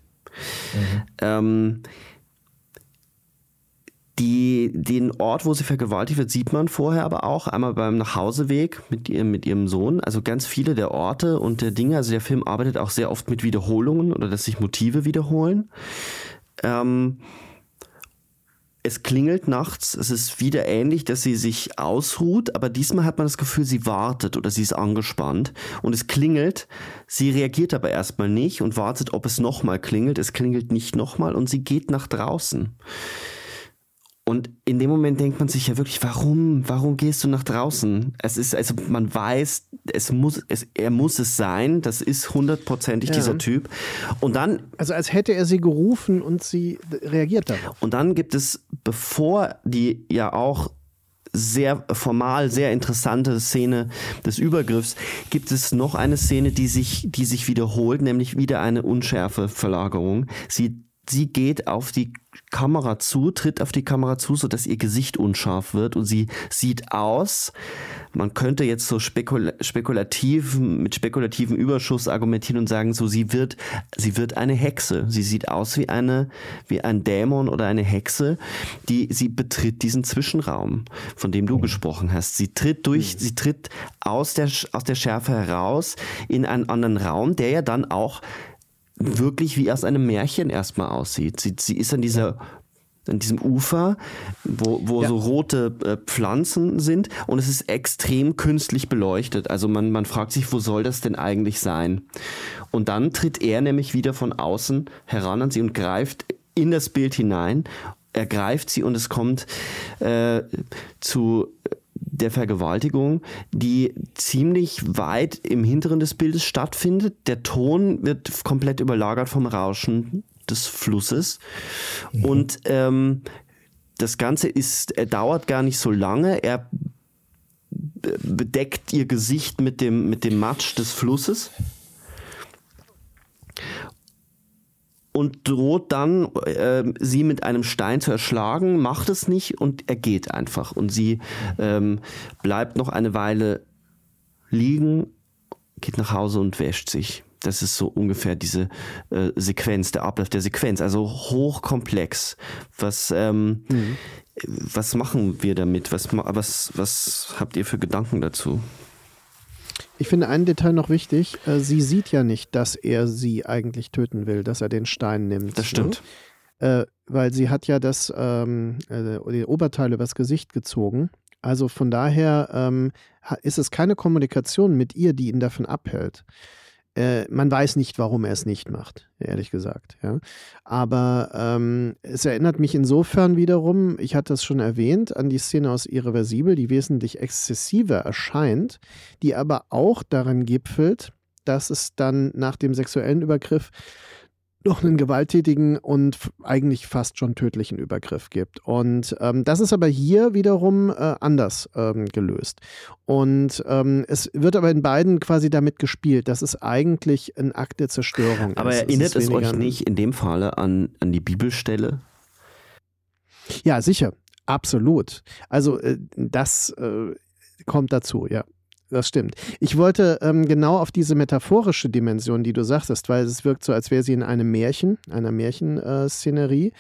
Mhm. Ähm, die, den Ort, wo sie vergewaltigt wird, sieht man vorher aber auch. Einmal beim Nachhauseweg mit ihrem, mit ihrem Sohn. Also ganz viele der Orte und der Dinge. Also der Film arbeitet auch sehr oft mit Wiederholungen oder dass sich Motive wiederholen. Ähm, es klingelt nachts, es ist wieder ähnlich, dass sie sich ausruht, aber diesmal hat man das Gefühl, sie wartet oder sie ist angespannt und es klingelt, sie reagiert aber erstmal nicht und wartet, ob es nochmal klingelt, es klingelt nicht nochmal und sie geht nach draußen. Und in dem Moment denkt man sich ja wirklich, warum, warum gehst du nach draußen? Es ist, also man weiß, es muss, es, er muss es sein, das ist hundertprozentig ja. dieser Typ. Und dann.
Also als hätte er sie gerufen und sie reagiert darauf.
Und dann gibt es, bevor die ja auch sehr formal, sehr interessante Szene des Übergriffs, gibt es noch eine Szene, die sich, die sich wiederholt, nämlich wieder eine unschärfe Verlagerung. Sie sie geht auf die Kamera zu, tritt auf die Kamera zu, sodass ihr Gesicht unscharf wird und sie sieht aus. Man könnte jetzt so spekul spekulativ, mit spekulativen Überschuss argumentieren und sagen, so sie wird, sie wird eine Hexe. Sie sieht aus wie eine, wie ein Dämon oder eine Hexe, die, sie betritt diesen Zwischenraum, von dem du mhm. gesprochen hast. Sie tritt durch, mhm. sie tritt aus der, aus der Schärfe heraus in einen anderen Raum, der ja dann auch wirklich wie aus einem Märchen erstmal aussieht. Sie, sie ist an dieser an diesem Ufer, wo, wo ja. so rote äh, Pflanzen sind und es ist extrem künstlich beleuchtet. Also man, man fragt sich, wo soll das denn eigentlich sein? Und dann tritt er nämlich wieder von außen heran an sie und greift in das Bild hinein. Er greift sie und es kommt äh, zu der Vergewaltigung, die ziemlich weit im Hinteren des Bildes stattfindet. Der Ton wird komplett überlagert vom Rauschen des Flusses. Mhm. Und ähm, das Ganze ist, er dauert gar nicht so lange. Er bedeckt ihr Gesicht mit dem, mit dem Matsch des Flusses. Und droht dann, äh, sie mit einem Stein zu erschlagen, macht es nicht und er geht einfach. Und sie ähm, bleibt noch eine Weile liegen, geht nach Hause und wäscht sich. Das ist so ungefähr diese äh, Sequenz, der Ablauf der Sequenz. Also hochkomplex. Was, ähm, mhm. was machen wir damit? Was, was, was habt ihr für Gedanken dazu?
Ich finde ein Detail noch wichtig. Äh, sie sieht ja nicht, dass er sie eigentlich töten will, dass er den Stein nimmt.
Das stimmt.
Ne? Äh, weil sie hat ja das ähm, äh, die Oberteil übers Gesicht gezogen. Also von daher ähm, ist es keine Kommunikation mit ihr, die ihn davon abhält. Äh, man weiß nicht, warum er es nicht macht, ehrlich gesagt. Ja. Aber ähm, es erinnert mich insofern wiederum, ich hatte es schon erwähnt, an die Szene aus Irreversibel, die wesentlich exzessiver erscheint, die aber auch daran gipfelt, dass es dann nach dem sexuellen Übergriff noch einen gewalttätigen und eigentlich fast schon tödlichen Übergriff gibt. Und ähm, das ist aber hier wiederum äh, anders ähm, gelöst. Und ähm, es wird aber in beiden quasi damit gespielt, dass es eigentlich ein Akt der Zerstörung
aber ist. erinnert es, es euch nicht in dem Falle an, an die Bibelstelle?
Ja, sicher. Absolut. Also äh, das äh, kommt dazu, ja das stimmt. Ich wollte ähm, genau auf diese metaphorische Dimension, die du sagtest, weil es wirkt so, als wäre sie in einem Märchen, einer Märchenszenerie.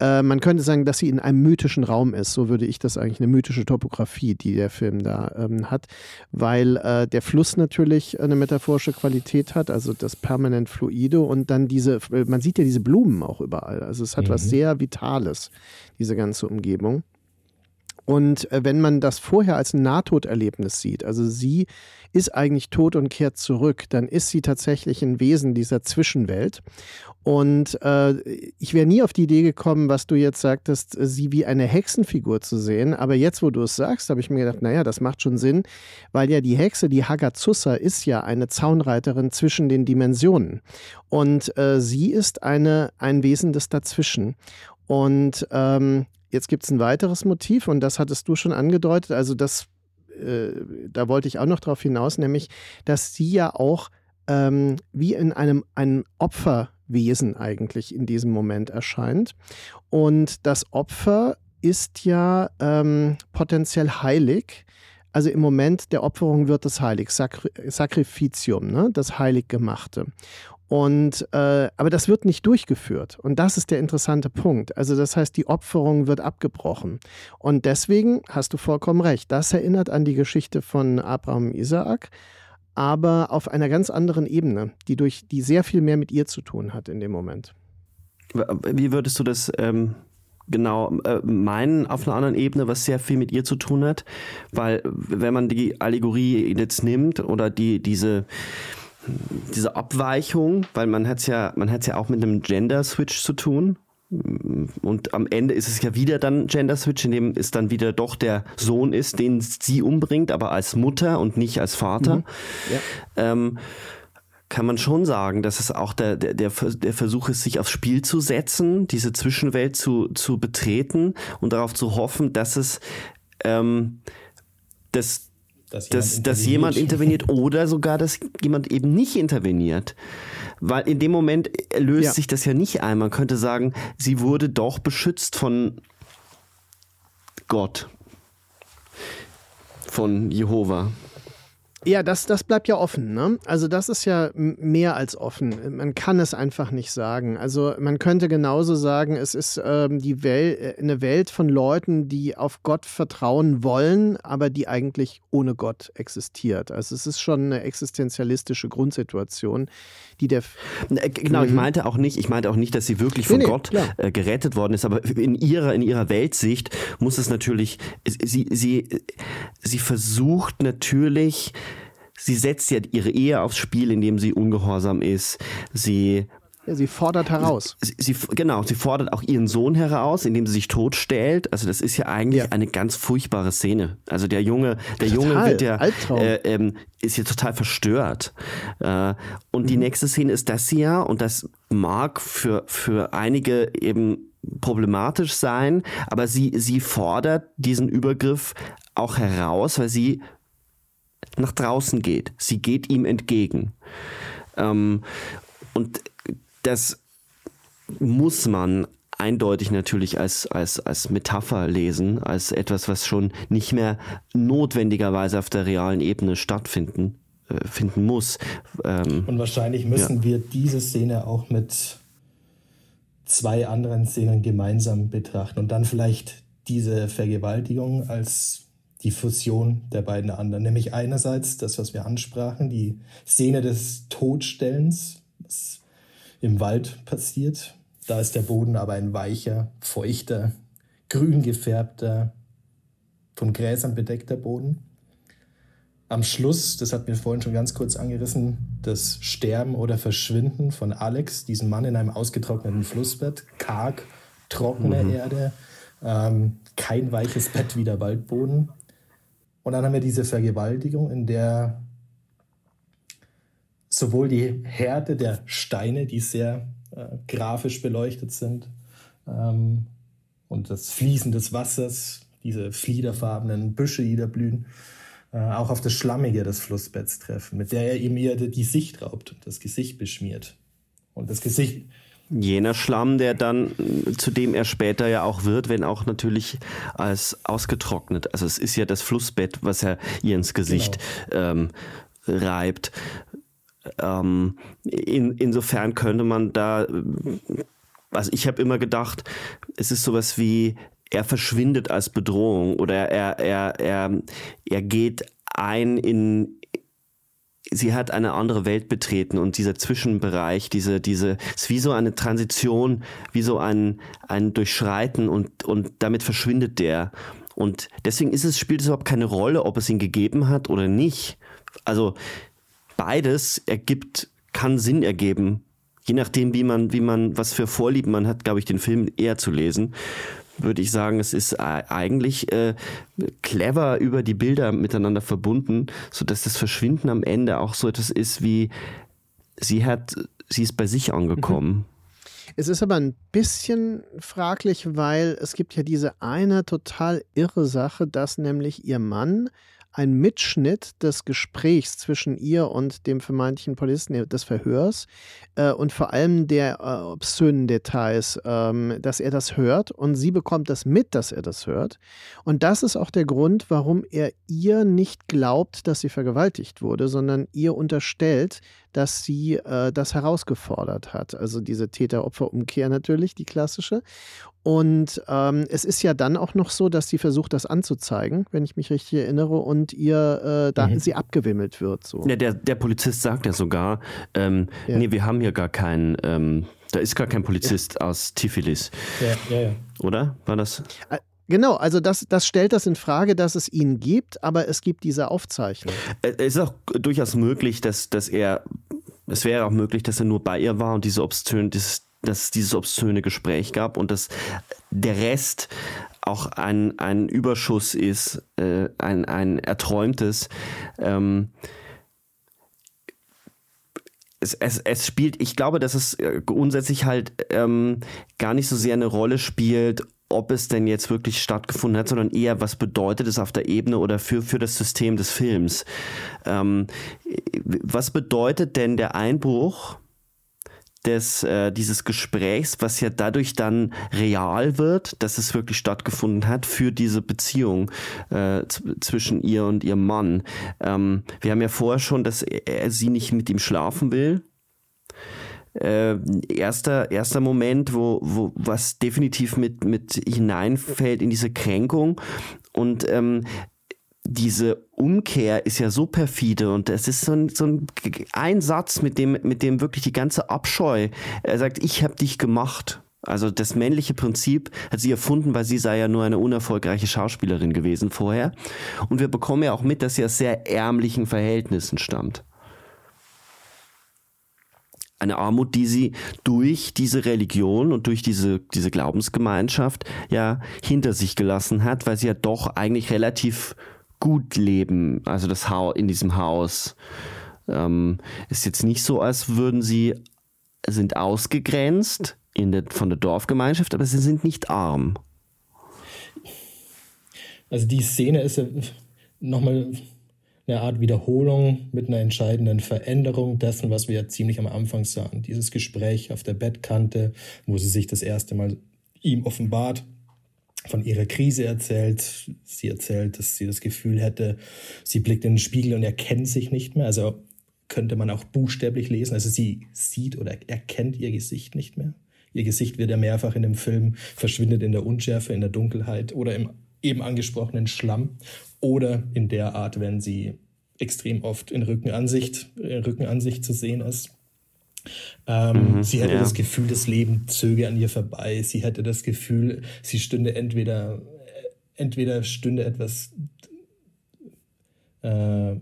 Äh, man könnte sagen, dass sie in einem mythischen Raum ist. So würde ich das eigentlich, eine mythische Topografie, die der Film da ähm, hat, weil äh, der Fluss natürlich eine metaphorische Qualität hat, also das permanent Fluide und dann diese, man sieht ja diese Blumen auch überall. Also es hat mhm. was sehr Vitales, diese ganze Umgebung. Und äh, wenn man das vorher als ein Nahtoderlebnis sieht, also sie ist eigentlich tot und kehrt zurück, dann ist sie tatsächlich ein Wesen dieser Zwischenwelt. Und äh, ich wäre nie auf die Idee gekommen, was du jetzt sagtest, sie wie eine Hexenfigur zu sehen. Aber jetzt, wo du es sagst, habe ich mir gedacht, naja, das macht schon Sinn, weil ja die Hexe, die Hagazussa, ist ja eine Zaunreiterin zwischen den Dimensionen. Und äh, sie ist eine, ein Wesen des Dazwischen. Und ähm, Jetzt gibt es ein weiteres Motiv und das hattest du schon angedeutet. Also das, äh, da wollte ich auch noch darauf hinaus, nämlich, dass sie ja auch ähm, wie in einem, einem Opferwesen eigentlich in diesem Moment erscheint. Und das Opfer ist ja ähm, potenziell heilig. Also im Moment der Opferung wird es heilig, Sakri Sacrificium, ne? das Heiliggemachte. Und äh, aber das wird nicht durchgeführt. Und das ist der interessante Punkt. Also das heißt, die Opferung wird abgebrochen. Und deswegen hast du vollkommen recht. Das erinnert an die Geschichte von Abraham und Isaak, aber auf einer ganz anderen Ebene, die durch die sehr viel mehr mit ihr zu tun hat in dem Moment.
Wie würdest du das ähm, genau äh, meinen auf einer anderen Ebene, was sehr viel mit ihr zu tun hat? Weil wenn man die Allegorie jetzt nimmt oder die diese diese Abweichung, weil man hat es ja, man hat ja auch mit einem Gender-Switch zu tun. Und am Ende ist es ja wieder dann Gender Switch, in dem es dann wieder doch der Sohn ist, den sie umbringt, aber als Mutter und nicht als Vater. Mhm. Ja. Ähm, kann man schon sagen, dass es auch der, der, der, Versuch ist, sich aufs Spiel zu setzen, diese Zwischenwelt zu, zu betreten und darauf zu hoffen, dass es ähm, das, dass jemand, dass, dass jemand interveniert oder sogar, dass jemand eben nicht interveniert. weil in dem Moment löst ja. sich das ja nicht ein. Man könnte sagen, sie wurde doch beschützt von Gott, von Jehova.
Ja, das, das bleibt ja offen. Ne? Also das ist ja mehr als offen. Man kann es einfach nicht sagen. Also man könnte genauso sagen, es ist ähm, die Welt, äh, eine Welt von Leuten, die auf Gott vertrauen wollen, aber die eigentlich ohne Gott existiert. Also es ist schon eine existenzialistische Grundsituation, die der...
Äh, genau, ich mhm. meinte auch nicht, ich meinte auch nicht, dass sie wirklich von nee, nee, Gott äh, gerettet worden ist, aber in ihrer, in ihrer Weltsicht muss es natürlich, sie, sie, sie versucht natürlich, sie setzt ja ihre Ehe aufs Spiel, indem sie ungehorsam ist. Sie
ja, sie fordert heraus.
Sie, sie, genau, sie fordert auch ihren Sohn heraus, indem sie sich totstellt. Also das ist ja eigentlich ja. eine ganz furchtbare Szene. Also der Junge, der total, Junge wird ja äh, ähm, ist ja total verstört. Äh, und mhm. die nächste Szene ist das ja, und das mag für für einige eben problematisch sein, aber sie sie fordert diesen Übergriff auch heraus, weil sie nach draußen geht. Sie geht ihm entgegen. Ähm, und das muss man eindeutig natürlich als, als, als Metapher lesen, als etwas, was schon nicht mehr notwendigerweise auf der realen Ebene stattfinden äh, finden muss.
Ähm, Und wahrscheinlich müssen ja. wir diese Szene auch mit zwei anderen Szenen gemeinsam betrachten und dann vielleicht diese Vergewaltigung als die Fusion der beiden anderen. Nämlich einerseits das, was wir ansprachen, die Szene des Todstellens, was im Wald passiert. Da ist der Boden aber ein weicher, feuchter, grün gefärbter, von Gräsern bedeckter Boden. Am Schluss, das hatten wir vorhin schon ganz kurz angerissen, das Sterben oder Verschwinden von Alex, diesem Mann in einem ausgetrockneten Flussbett, karg, trockene mhm. Erde, ähm, kein weiches Bett wie der Waldboden. Und dann haben wir diese Vergewaltigung, in der sowohl die Härte der Steine, die sehr äh, grafisch beleuchtet sind, ähm, und das Fließen des Wassers, diese fliederfarbenen Büsche, die da blühen, äh, auch auf das Schlammige des Flussbetts treffen, mit der er ihm die Sicht raubt und das Gesicht beschmiert. Und das Gesicht,
Jener Schlamm, der dann, zu dem er später ja auch wird, wenn auch natürlich als ausgetrocknet. Also es ist ja das Flussbett, was er ihr ins Gesicht genau. ähm, reibt. Ähm, in, insofern könnte man da, also ich habe immer gedacht, es ist sowas wie, er verschwindet als Bedrohung oder er, er, er, er geht ein in, sie hat eine andere Welt betreten und dieser Zwischenbereich, diese, diese, ist wie so eine Transition, wie so ein, ein Durchschreiten und, und damit verschwindet der. Und deswegen ist es, spielt es überhaupt keine Rolle, ob es ihn gegeben hat oder nicht. Also beides ergibt, kann Sinn ergeben. Je nachdem, wie man, wie man, was für Vorlieben man hat, glaube ich, den Film eher zu lesen würde ich sagen, es ist eigentlich äh, clever über die Bilder miteinander verbunden, so dass das Verschwinden am Ende auch so etwas ist wie sie hat, sie ist bei sich angekommen. Mhm.
Es ist aber ein bisschen fraglich, weil es gibt ja diese eine total irre Sache, dass nämlich ihr Mann ein Mitschnitt des Gesprächs zwischen ihr und dem vermeintlichen Polizisten des Verhörs äh, und vor allem der äh, obszönen Details, ähm, dass er das hört und sie bekommt das mit, dass er das hört. Und das ist auch der Grund, warum er ihr nicht glaubt, dass sie vergewaltigt wurde, sondern ihr unterstellt, dass sie äh, das herausgefordert hat. Also diese Täter-Opfer-Umkehr natürlich, die klassische. Und ähm, es ist ja dann auch noch so, dass sie versucht, das anzuzeigen, wenn ich mich richtig erinnere, und ihr äh, da mhm. sie abgewimmelt wird. So.
Ja, der, der Polizist sagt ja sogar, ähm, ja. nee, wir haben hier gar keinen, ähm, da ist gar kein Polizist ja. aus Tiflis. Ja, ja, ja. Oder? War das?
Genau, also das, das stellt das in Frage, dass es ihn gibt, aber es gibt diese Aufzeichnung.
Es ist auch durchaus möglich, dass, dass er, es wäre auch möglich, dass er nur bei ihr war und diese obszön, dieses, dass es dieses obszöne Gespräch gab und dass der Rest auch ein, ein Überschuss ist, äh, ein, ein erträumtes. Ähm, es, es, es spielt, ich glaube, dass es äh, grundsätzlich halt ähm, gar nicht so sehr eine Rolle spielt, ob es denn jetzt wirklich stattgefunden hat, sondern eher, was bedeutet es auf der Ebene oder für, für das System des Films. Ähm, was bedeutet denn der Einbruch des, äh, dieses Gesprächs, was ja dadurch dann real wird, dass es wirklich stattgefunden hat für diese Beziehung äh, zwischen ihr und ihrem Mann. Ähm, wir haben ja vorher schon, dass er sie nicht mit ihm schlafen will. Äh, erster, erster Moment, wo, wo was definitiv mit, mit hineinfällt in diese Kränkung. Und ähm, diese Umkehr ist ja so perfide und es ist so ein, so ein, ein Satz, mit dem, mit dem wirklich die ganze Abscheu, er sagt, ich habe dich gemacht. Also das männliche Prinzip hat sie erfunden, weil sie sei ja nur eine unerfolgreiche Schauspielerin gewesen vorher. Und wir bekommen ja auch mit, dass sie aus sehr ärmlichen Verhältnissen stammt. Eine Armut, die sie durch diese Religion und durch diese, diese Glaubensgemeinschaft ja hinter sich gelassen hat, weil sie ja doch eigentlich relativ gut leben, also das Haus in diesem Haus. Ähm, ist jetzt nicht so, als würden sie sind ausgegrenzt in der, von der Dorfgemeinschaft, aber sie sind nicht arm.
Also die Szene ist ja nochmal eine Art Wiederholung mit einer entscheidenden Veränderung dessen, was wir ziemlich am Anfang sahen. Dieses Gespräch auf der Bettkante, wo sie sich das erste Mal ihm offenbart von ihrer Krise erzählt. Sie erzählt, dass sie das Gefühl hätte, sie blickt in den Spiegel und erkennt sich nicht mehr. Also könnte man auch buchstäblich lesen. Also sie sieht oder erkennt ihr Gesicht nicht mehr. Ihr Gesicht wird ja mehrfach in dem Film verschwindet in der Unschärfe, in der Dunkelheit oder im eben angesprochenen Schlamm oder in der Art, wenn sie extrem oft in Rückenansicht, in Rückenansicht zu sehen ist. Ähm, mhm, sie hätte ja. das Gefühl, das Leben zöge an ihr vorbei. Sie hätte das Gefühl, sie stünde entweder, entweder stünde etwas äh,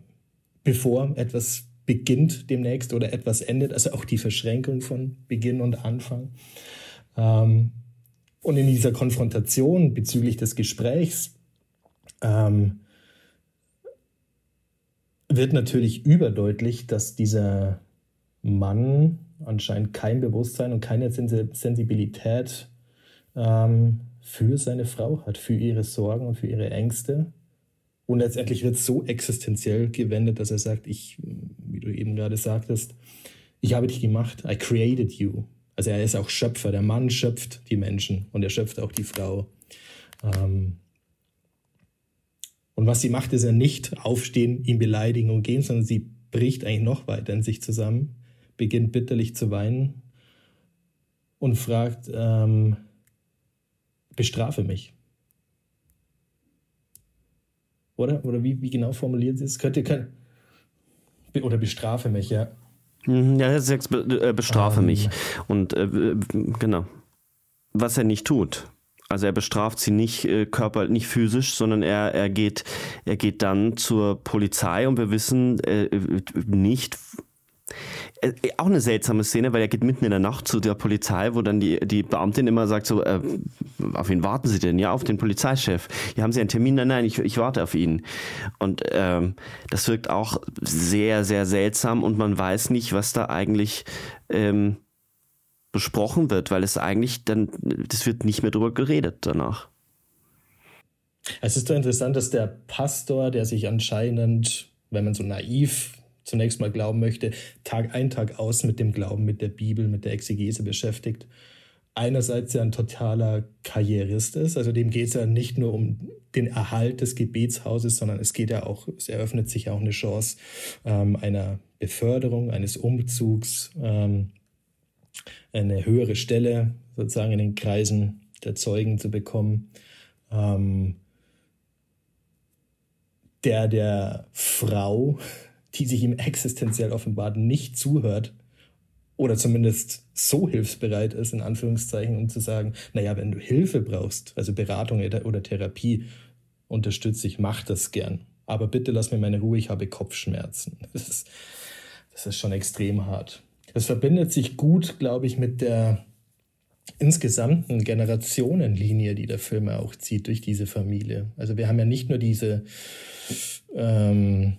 bevor etwas beginnt demnächst oder etwas endet. Also auch die Verschränkung von Beginn und Anfang. Ähm, und in dieser Konfrontation bezüglich des Gesprächs ähm, wird natürlich überdeutlich, dass dieser Mann anscheinend kein Bewusstsein und keine Sensibilität ähm, für seine Frau hat, für ihre Sorgen und für ihre Ängste. Und letztendlich wird es so existenziell gewendet, dass er sagt, ich, wie du eben gerade sagtest, ich habe dich gemacht, I created you. Also er ist auch Schöpfer, der Mann schöpft die Menschen und er schöpft auch die Frau. Ähm und was sie macht, ist ja nicht aufstehen, ihn beleidigen und gehen, sondern sie bricht eigentlich noch weiter in sich zusammen beginnt bitterlich zu weinen und fragt, ähm, bestrafe mich. Oder? Oder wie, wie genau formuliert sie es? Könnte, kann, oder bestrafe mich, ja.
Mhm, ja, er sagt, äh, bestrafe um. mich. Und äh, genau. Was er nicht tut. Also er bestraft sie nicht äh, körper, nicht physisch, sondern er, er, geht, er geht dann zur Polizei und wir wissen äh, nicht, äh, auch eine seltsame Szene, weil er geht mitten in der Nacht zu der Polizei, wo dann die, die Beamtin immer sagt so, äh, auf wen warten Sie denn? Ja, auf den Polizeichef. Ja, haben Sie einen Termin? Nein, nein, ich, ich warte auf ihn. Und ähm, das wirkt auch sehr, sehr seltsam und man weiß nicht, was da eigentlich ähm, besprochen wird, weil es eigentlich dann, das wird nicht mehr drüber geredet danach.
Es ist doch interessant, dass der Pastor, der sich anscheinend, wenn man so naiv zunächst mal glauben möchte, Tag ein, Tag aus mit dem Glauben, mit der Bibel, mit der Exegese beschäftigt. Einerseits ja ein totaler Karrierist ist, also dem geht es ja nicht nur um den Erhalt des Gebetshauses, sondern es geht ja auch, es eröffnet sich ja auch eine Chance ähm, einer Beförderung, eines Umzugs, ähm, eine höhere Stelle sozusagen in den Kreisen der Zeugen zu bekommen. Ähm, der der Frau die sich ihm existenziell offenbart, nicht zuhört oder zumindest so hilfsbereit ist, in Anführungszeichen, um zu sagen, naja, wenn du Hilfe brauchst, also Beratung oder Therapie, unterstütze ich, mach das gern. Aber bitte lass mir meine Ruhe, ich habe Kopfschmerzen. Das ist, das ist schon extrem hart. Das verbindet sich gut, glaube ich, mit der insgesamten Generationenlinie, die der Film auch zieht durch diese Familie. Also wir haben ja nicht nur diese ähm,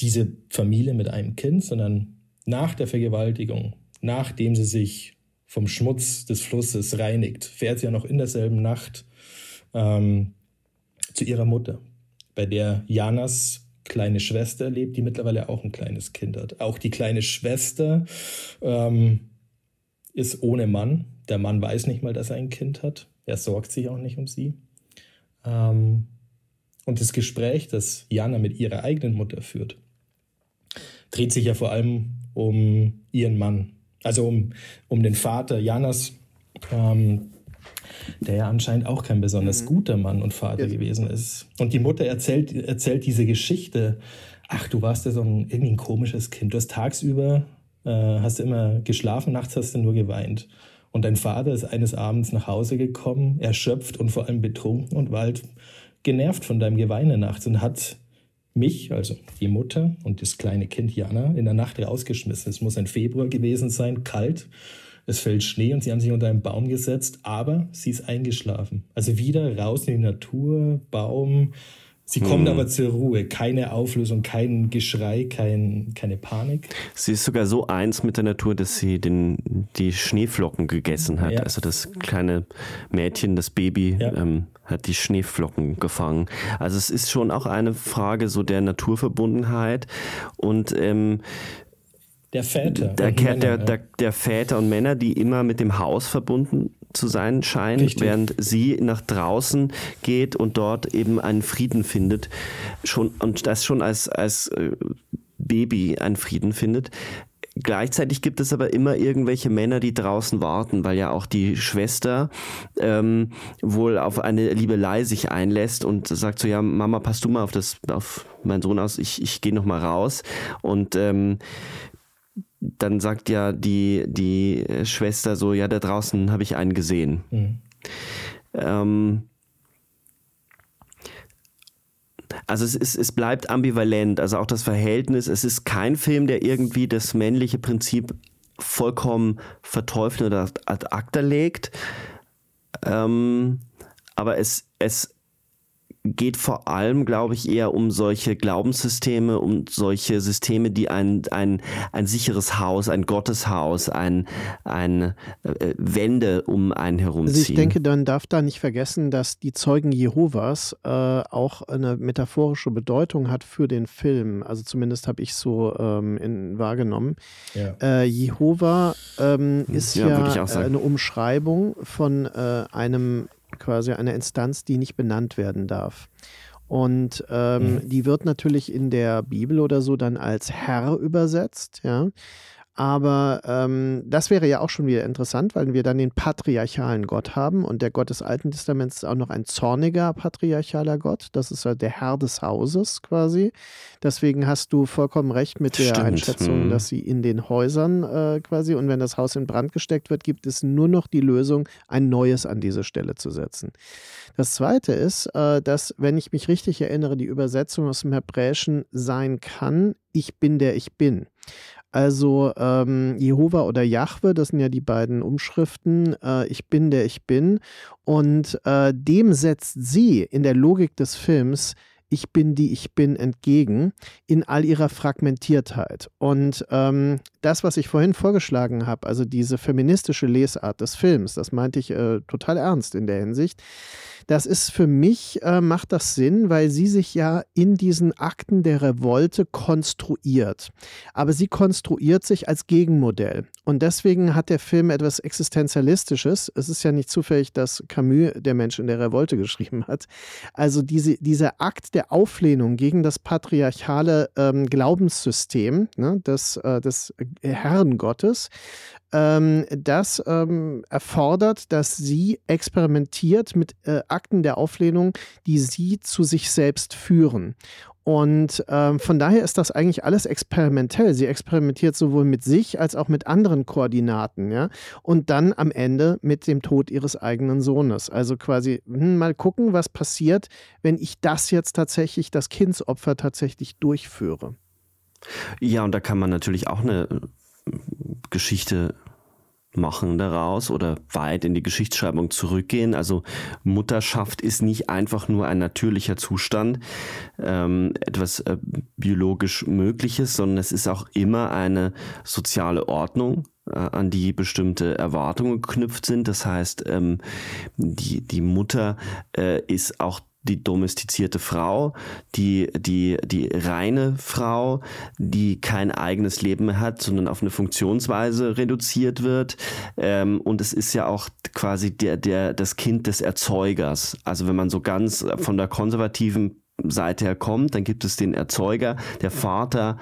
diese Familie mit einem Kind, sondern nach der Vergewaltigung, nachdem sie sich vom Schmutz des Flusses reinigt, fährt sie ja noch in derselben Nacht ähm, zu ihrer Mutter, bei der Janas kleine Schwester lebt, die mittlerweile auch ein kleines Kind hat. Auch die kleine Schwester ähm, ist ohne Mann. Der Mann weiß nicht mal, dass er ein Kind hat. Er sorgt sich auch nicht um sie. Ähm, und das Gespräch, das Jana mit ihrer eigenen Mutter führt, dreht sich ja vor allem um ihren Mann. Also um, um den Vater Janas, ähm, der ja anscheinend auch kein besonders mhm. guter Mann und Vater ja. gewesen ist. Und die Mutter erzählt, erzählt diese Geschichte. Ach, du warst ja so ein, irgendwie ein komisches Kind. Du hast tagsüber, äh, hast immer geschlafen, nachts hast du nur geweint. Und dein Vater ist eines Abends nach Hause gekommen, erschöpft und vor allem betrunken und war halt genervt von deinem Geweine nachts und hat mich, also die Mutter und das kleine Kind Jana, in der Nacht rausgeschmissen. Es muss ein Februar gewesen sein, kalt. Es fällt Schnee und sie haben sich unter einen Baum gesetzt, aber sie ist eingeschlafen. Also wieder raus in die Natur, Baum, Sie kommt hm. aber zur Ruhe. Keine Auflösung, kein Geschrei, kein, keine Panik.
Sie ist sogar so eins mit der Natur, dass sie den, die Schneeflocken gegessen hat. Ja. Also das kleine Mädchen, das Baby, ja. ähm, hat die Schneeflocken gefangen. Also es ist schon auch eine Frage so der Naturverbundenheit und ähm,
der Väter.
Der, der, Männer, der, der, Väter und Männer, die immer mit dem Haus verbunden zu sein scheinen, Richtig. während sie nach draußen geht und dort eben einen Frieden findet. Schon, und das schon als, als äh, Baby einen Frieden findet. Gleichzeitig gibt es aber immer irgendwelche Männer, die draußen warten, weil ja auch die Schwester ähm, wohl auf eine Liebelei sich einlässt und sagt so, ja, Mama, pass du mal auf das, auf meinen Sohn aus, ich, ich gehe noch mal raus. Und ähm, dann sagt ja die, die Schwester so, ja, da draußen habe ich einen gesehen. Mhm. Ähm, also es, ist, es bleibt ambivalent, also auch das Verhältnis, es ist kein Film, der irgendwie das männliche Prinzip vollkommen verteufelt oder ad acta legt. Ähm, aber es, es geht vor allem, glaube ich, eher um solche Glaubenssysteme, um solche Systeme, die ein, ein, ein sicheres Haus, ein Gotteshaus, ein, ein äh, Wände um einen herumziehen. Also
ich denke, man darf da nicht vergessen, dass die Zeugen Jehovas äh, auch eine metaphorische Bedeutung hat für den Film. Also zumindest habe ich so ähm, in, wahrgenommen. Ja. Äh, Jehova ähm, hm. ist ja, ja eine Umschreibung von äh, einem quasi eine Instanz, die nicht benannt werden darf. Und ähm, mhm. die wird natürlich in der Bibel oder so dann als Herr übersetzt, ja. Aber ähm, das wäre ja auch schon wieder interessant, weil wir dann den patriarchalen Gott haben und der Gott des Alten Testaments ist auch noch ein zorniger patriarchaler Gott. Das ist ja der Herr des Hauses quasi. Deswegen hast du vollkommen recht mit der Stimmt. Einschätzung, hm. dass sie in den Häusern äh, quasi und wenn das Haus in Brand gesteckt wird, gibt es nur noch die Lösung, ein neues an diese Stelle zu setzen. Das zweite ist, äh, dass, wenn ich mich richtig erinnere, die Übersetzung aus dem Hebräischen sein kann, ich bin der ich bin. Also ähm, Jehova oder Jahwe, das sind ja die beiden Umschriften, äh, ich bin der ich bin. Und äh, dem setzt sie in der Logik des Films ich bin die ich bin entgegen in all ihrer Fragmentiertheit. Und ähm, das, was ich vorhin vorgeschlagen habe, also diese feministische Lesart des Films, das meinte ich äh, total ernst in der Hinsicht, das ist für mich, äh, macht das Sinn, weil sie sich ja in diesen Akten der Revolte konstruiert. Aber sie konstruiert sich als Gegenmodell. Und deswegen hat der Film etwas Existenzialistisches. Es ist ja nicht zufällig, dass Camus der Mensch in der Revolte geschrieben hat. Also diese, dieser Akt der Auflehnung gegen das patriarchale ähm, Glaubenssystem ne, des, äh, des Herrn Gottes ähm, das ähm, erfordert, dass sie experimentiert mit äh, Akten der Auflehnung, die sie zu sich selbst führen. Und ähm, von daher ist das eigentlich alles experimentell. Sie experimentiert sowohl mit sich als auch mit anderen Koordinaten, ja. Und dann am Ende mit dem Tod ihres eigenen Sohnes. Also quasi hm, mal gucken, was passiert, wenn ich das jetzt tatsächlich, das Kindsopfer tatsächlich durchführe.
Ja, und da kann man natürlich auch eine Geschichte machen daraus oder weit in die Geschichtsschreibung zurückgehen. Also Mutterschaft ist nicht einfach nur ein natürlicher Zustand, ähm, etwas äh, biologisch Mögliches, sondern es ist auch immer eine soziale Ordnung, äh, an die bestimmte Erwartungen geknüpft sind. Das heißt, ähm, die, die Mutter äh, ist auch die domestizierte Frau, die, die, die reine Frau, die kein eigenes Leben mehr hat, sondern auf eine Funktionsweise reduziert wird. Ähm, und es ist ja auch quasi der, der, das Kind des Erzeugers. Also wenn man so ganz von der konservativen Seite her kommt, dann gibt es den Erzeuger, der Vater,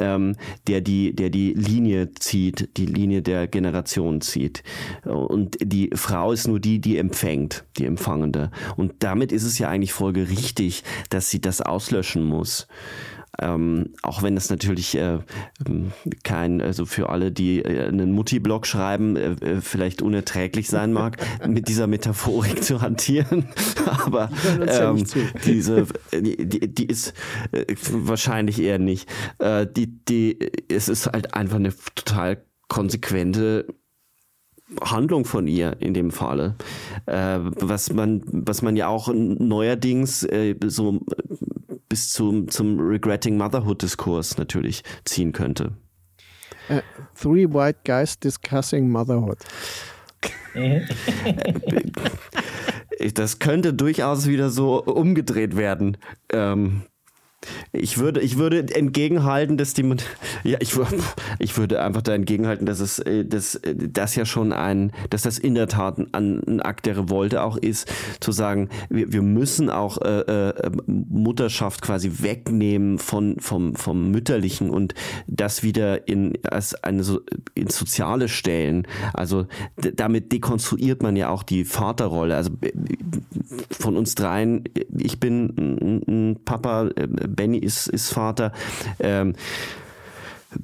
ähm, der, die, der die Linie zieht, die Linie der Generation zieht. Und die Frau ist nur die, die empfängt, die Empfangende. Und damit ist es ja eigentlich folgerichtig, dass sie das auslöschen muss. Ähm, auch wenn es natürlich äh, ähm, kein, also für alle, die äh, einen Mutti-Blog schreiben, äh, äh vielleicht unerträglich sein mag, mit dieser Metaphorik zu hantieren. Aber ähm, diese, die, die, die ist äh, wahrscheinlich eher nicht. Äh, die, die, es ist halt einfach eine total konsequente Handlung von ihr in dem Falle. Äh, was man, was man ja auch neuerdings äh, so bis zum, zum Regretting Motherhood-Diskurs natürlich ziehen könnte.
Uh, three white guys discussing motherhood.
das könnte durchaus wieder so umgedreht werden. Ähm, ich würde, ich würde entgegenhalten, dass die, ja, ich, ich würde einfach da entgegenhalten, dass es, äh, dass äh, das ja schon ein, dass das in der Tat ein, ein Akt der Revolte auch ist, zu sagen, wir, wir müssen auch äh, äh, Mutterschaft quasi wegnehmen von, vom, vom Mütterlichen und das wieder in, als eine, in Soziale stellen. Also damit dekonstruiert man ja auch die Vaterrolle. Also von uns dreien, ich bin ein Papa, Benny ist, ist Vater. Ähm,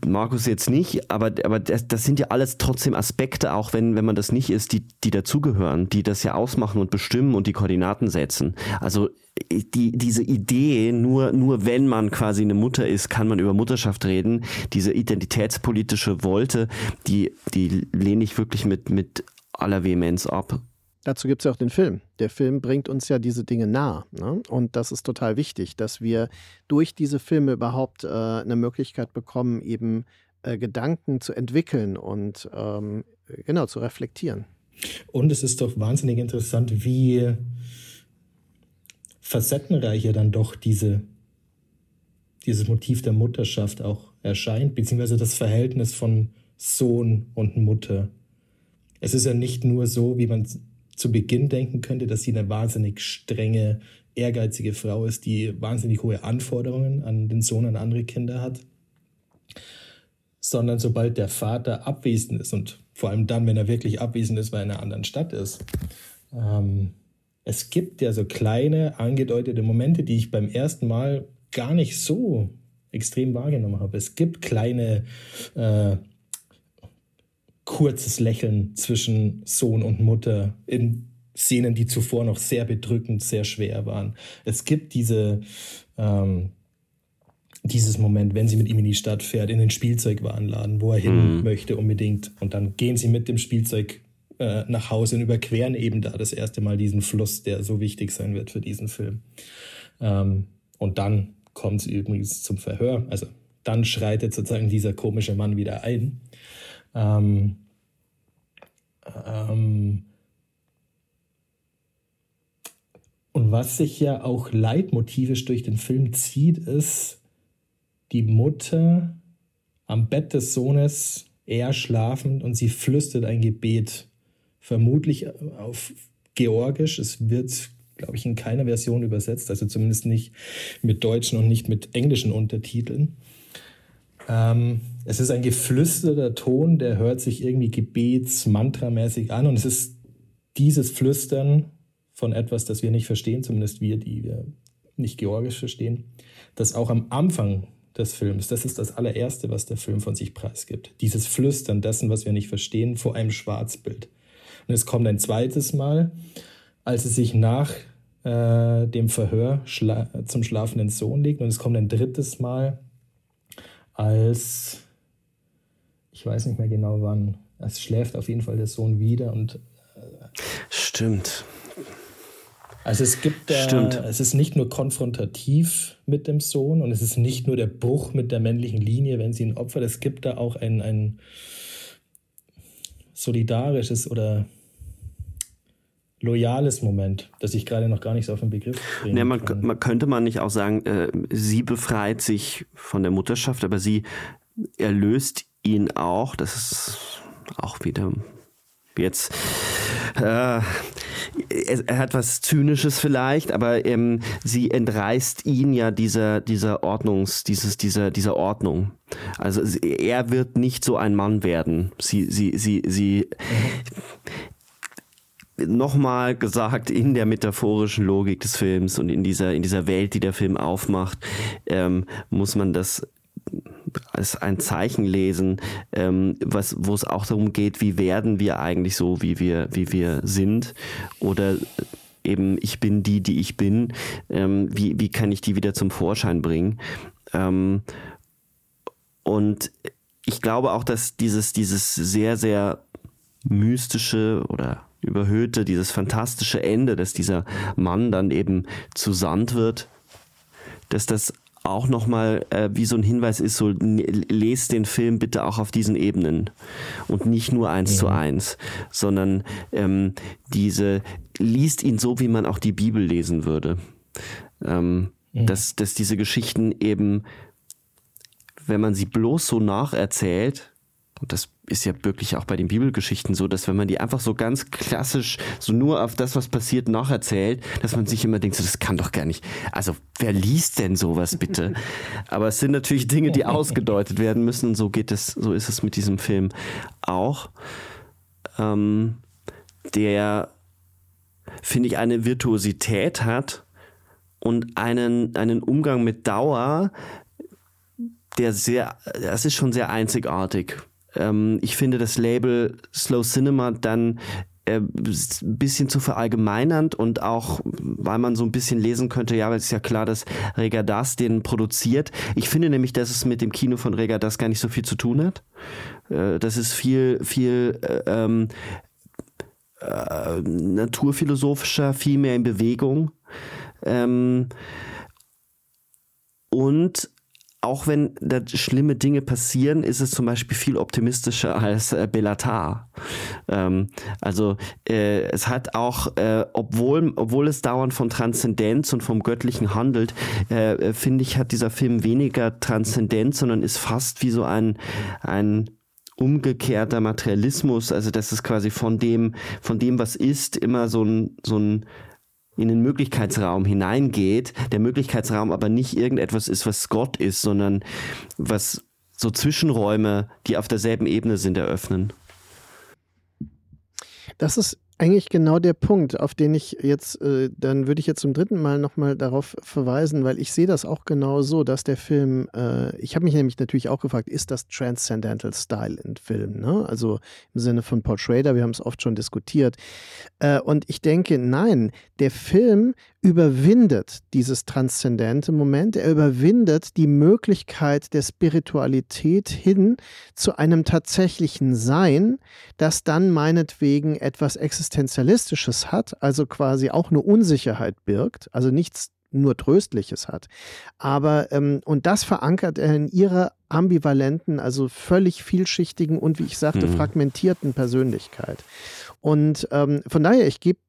Markus jetzt nicht, aber, aber das, das sind ja alles trotzdem Aspekte, auch wenn, wenn man das nicht ist, die, die dazugehören, die das ja ausmachen und bestimmen und die Koordinaten setzen. Also die, diese Idee, nur, nur wenn man quasi eine Mutter ist, kann man über Mutterschaft reden, diese identitätspolitische Wolte, die, die lehne ich wirklich mit, mit aller Vehemenz ab.
Dazu gibt es ja auch den Film. Der Film bringt uns ja diese Dinge nah. Ne? Und das ist total wichtig, dass wir durch diese Filme überhaupt äh, eine Möglichkeit bekommen, eben äh, Gedanken zu entwickeln und ähm, genau zu reflektieren.
Und es ist doch wahnsinnig interessant, wie facettenreicher dann doch diese, dieses Motiv der Mutterschaft auch erscheint, beziehungsweise das Verhältnis von Sohn und Mutter. Es ist ja nicht nur so, wie man zu Beginn denken könnte, dass sie eine wahnsinnig strenge, ehrgeizige Frau ist, die wahnsinnig hohe Anforderungen an den Sohn und andere Kinder hat, sondern sobald der Vater abwesend ist und vor allem dann, wenn er wirklich abwesend ist, weil er in einer anderen Stadt ist, ähm, es gibt ja so kleine angedeutete Momente, die ich beim ersten Mal gar nicht so extrem wahrgenommen habe. Es gibt kleine äh, kurzes Lächeln zwischen Sohn und Mutter in Szenen, die zuvor noch sehr bedrückend, sehr schwer waren. Es gibt diese, ähm, dieses Moment, wenn sie mit ihm in die Stadt fährt, in den Spielzeugwarenladen, wo er hin mhm. möchte unbedingt. Und dann gehen sie mit dem Spielzeug äh, nach Hause und überqueren eben da das erste Mal diesen Fluss, der so wichtig sein wird für diesen Film. Ähm, und dann kommt sie übrigens zum Verhör. Also dann schreitet sozusagen dieser komische Mann wieder ein. Ähm, ähm, und was sich ja auch leitmotivisch durch den Film zieht, ist die Mutter am Bett des Sohnes, er schlafend und sie flüstert ein Gebet, vermutlich auf Georgisch. Es wird, glaube ich, in keiner Version übersetzt, also zumindest nicht mit deutschen und nicht mit englischen Untertiteln. Ähm, es ist ein geflüsterter Ton, der hört sich irgendwie gebets-mantramäßig an und es ist dieses Flüstern von etwas, das wir nicht verstehen, zumindest wir, die wir nicht Georgisch verstehen, das auch am Anfang des Films, das ist das allererste, was der Film von sich preisgibt. Dieses Flüstern dessen, was wir nicht verstehen, vor einem Schwarzbild. Und es kommt ein zweites Mal, als es sich nach äh, dem Verhör schla zum schlafenden Sohn legt. Und es kommt ein drittes Mal, als, ich weiß nicht mehr genau wann, es schläft auf jeden Fall der Sohn wieder und. Äh,
Stimmt.
Also es gibt da, Stimmt. es ist nicht nur konfrontativ mit dem Sohn und es ist nicht nur der Bruch mit der männlichen Linie, wenn sie ihn opfert, es gibt da auch ein, ein solidarisches oder loyales Moment, das ich gerade noch gar nicht so auf den Begriff bringe.
Ja, man, man, könnte man nicht auch sagen, äh, sie befreit sich von der Mutterschaft, aber sie erlöst ihn auch. Das ist auch wieder jetzt äh, er, hat was Zynisches vielleicht, aber ähm, sie entreißt ihn ja dieser, dieser Ordnungs, dieses, dieser, dieser Ordnung. Also er wird nicht so ein Mann werden. Sie, sie, sie, sie, nochmal gesagt, in der metaphorischen Logik des Films und in dieser, in dieser Welt, die der Film aufmacht, ähm, muss man das als ein Zeichen lesen, ähm, wo es auch darum geht, wie werden wir eigentlich so, wie wir, wie wir sind oder eben ich bin die, die ich bin, ähm, wie, wie kann ich die wieder zum Vorschein bringen. Ähm, und ich glaube auch, dass dieses, dieses sehr, sehr mystische oder überhöhte, dieses fantastische Ende, dass dieser Mann dann eben zu Sand wird, dass das auch nochmal äh, wie so ein Hinweis ist, so lest den Film bitte auch auf diesen Ebenen und nicht nur eins ja. zu eins, sondern ähm, diese, liest ihn so, wie man auch die Bibel lesen würde. Ähm, ja. dass, dass diese Geschichten eben, wenn man sie bloß so nacherzählt, und das ist ja wirklich auch bei den Bibelgeschichten so, dass wenn man die einfach so ganz klassisch, so nur auf das, was passiert, nacherzählt, dass man sich immer denkt, so, das kann doch gar nicht. Also, wer liest denn sowas bitte? Aber es sind natürlich Dinge, die ausgedeutet werden müssen so geht es, so ist es mit diesem Film auch. Ähm, der, finde ich, eine Virtuosität hat und einen, einen Umgang mit Dauer, der sehr, das ist schon sehr einzigartig ähm, ich finde das Label Slow Cinema dann äh, ein bisschen zu verallgemeinernd und auch, weil man so ein bisschen lesen könnte, ja, weil es ist ja klar, dass Regadas den produziert. Ich finde nämlich, dass es mit dem Kino von Regadas gar nicht so viel zu tun hat. Äh, das ist viel, viel äh, ähm, äh, naturphilosophischer, viel mehr in Bewegung. Ähm, und auch wenn da schlimme Dinge passieren, ist es zum Beispiel viel optimistischer als äh, Bellatar. Ähm, also äh, es hat auch, äh, obwohl, obwohl es dauernd von Transzendenz und vom Göttlichen handelt, äh, äh, finde ich, hat dieser Film weniger Transzendenz, sondern ist fast wie so ein, ein umgekehrter Materialismus. Also das ist quasi von dem, von dem, was ist, immer so ein, so ein in den Möglichkeitsraum hineingeht, der Möglichkeitsraum aber nicht irgendetwas ist, was Gott ist, sondern was so Zwischenräume, die auf derselben Ebene sind, eröffnen.
Das ist eigentlich genau der Punkt, auf den ich jetzt, äh, dann würde ich jetzt zum dritten Mal nochmal darauf verweisen, weil ich sehe das auch genau so, dass der Film, äh, ich habe mich nämlich natürlich auch gefragt, ist das Transcendental Style in Film? Ne? Also im Sinne von Paul Schrader, wir haben es oft schon diskutiert. Äh, und ich denke, nein, der Film überwindet dieses transzendente Moment, er überwindet die Möglichkeit der Spiritualität hin zu einem tatsächlichen Sein, das dann meinetwegen etwas Existenzialistisches hat, also quasi auch eine Unsicherheit birgt, also nichts nur Tröstliches hat. Aber, ähm, und das verankert er in ihrer ambivalenten, also völlig vielschichtigen und, wie ich sagte, mhm. fragmentierten Persönlichkeit. Und ähm, von daher, ich gebe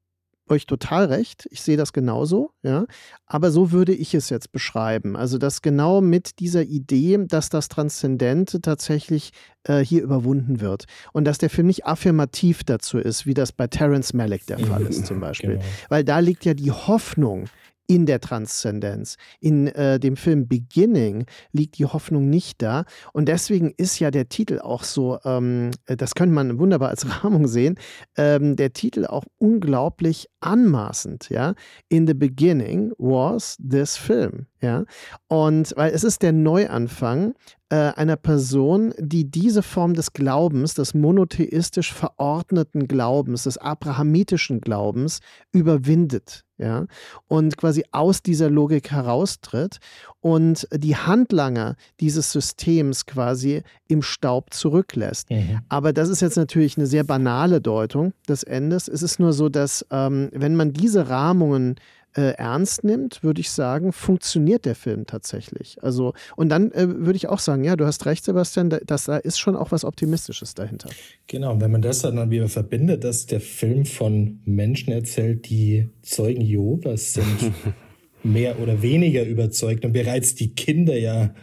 euch total recht. Ich sehe das genauso, ja. Aber so würde ich es jetzt beschreiben. Also, dass genau mit dieser Idee, dass das Transzendente tatsächlich äh, hier überwunden wird. Und dass der Film nicht affirmativ dazu ist, wie das bei Terence Malick der Fall ist, zum Beispiel. Genau. Weil da liegt ja die Hoffnung, in der Transzendenz. In äh, dem Film Beginning liegt die Hoffnung nicht da. Und deswegen ist ja der Titel auch so, ähm, äh, das könnte man wunderbar als Rahmung sehen, ähm, der Titel auch unglaublich anmaßend. Ja? In the beginning was this film. Ja? Und weil es ist der Neuanfang äh, einer Person, die diese Form des Glaubens, des monotheistisch verordneten Glaubens, des abrahamitischen Glaubens überwindet ja, und quasi aus dieser Logik heraustritt und die Handlanger dieses Systems quasi im Staub zurücklässt. Mhm. Aber das ist jetzt natürlich eine sehr banale Deutung des Endes. Es ist nur so, dass ähm, wenn man diese Rahmungen äh, ernst nimmt, würde ich sagen, funktioniert der Film tatsächlich. Also, und dann äh, würde ich auch sagen, ja, du hast recht, Sebastian, da, das, da ist schon auch was Optimistisches dahinter.
Genau, wenn man das dann wieder verbindet, dass der Film von Menschen erzählt, die Zeugen Jehovas sind, mehr oder weniger überzeugt und bereits die Kinder ja,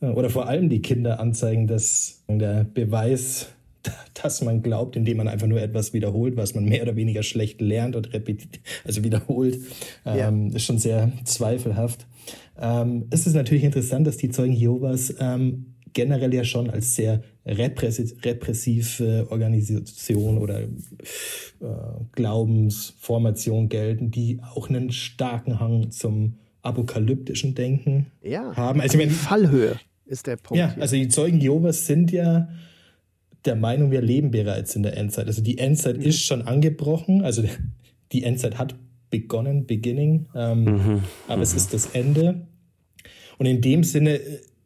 äh, oder vor allem die Kinder anzeigen, dass der Beweis dass man glaubt, indem man einfach nur etwas wiederholt, was man mehr oder weniger schlecht lernt und repetiert, also wiederholt, ja. ähm, ist schon sehr zweifelhaft. Ähm, es ist natürlich interessant, dass die Zeugen Jehovas ähm, generell ja schon als sehr repressive Organisation oder äh, Glaubensformation gelten, die auch einen starken Hang zum apokalyptischen Denken
ja.
haben.
Also, wenn, Fallhöhe ist der Punkt.
Ja, hier. also die Zeugen Jehovas sind ja der Meinung, wir leben bereits in der Endzeit. Also die Endzeit mhm. ist schon angebrochen, also die Endzeit hat begonnen, beginning, ähm, mhm. aber mhm. es ist das Ende. Und in dem Sinne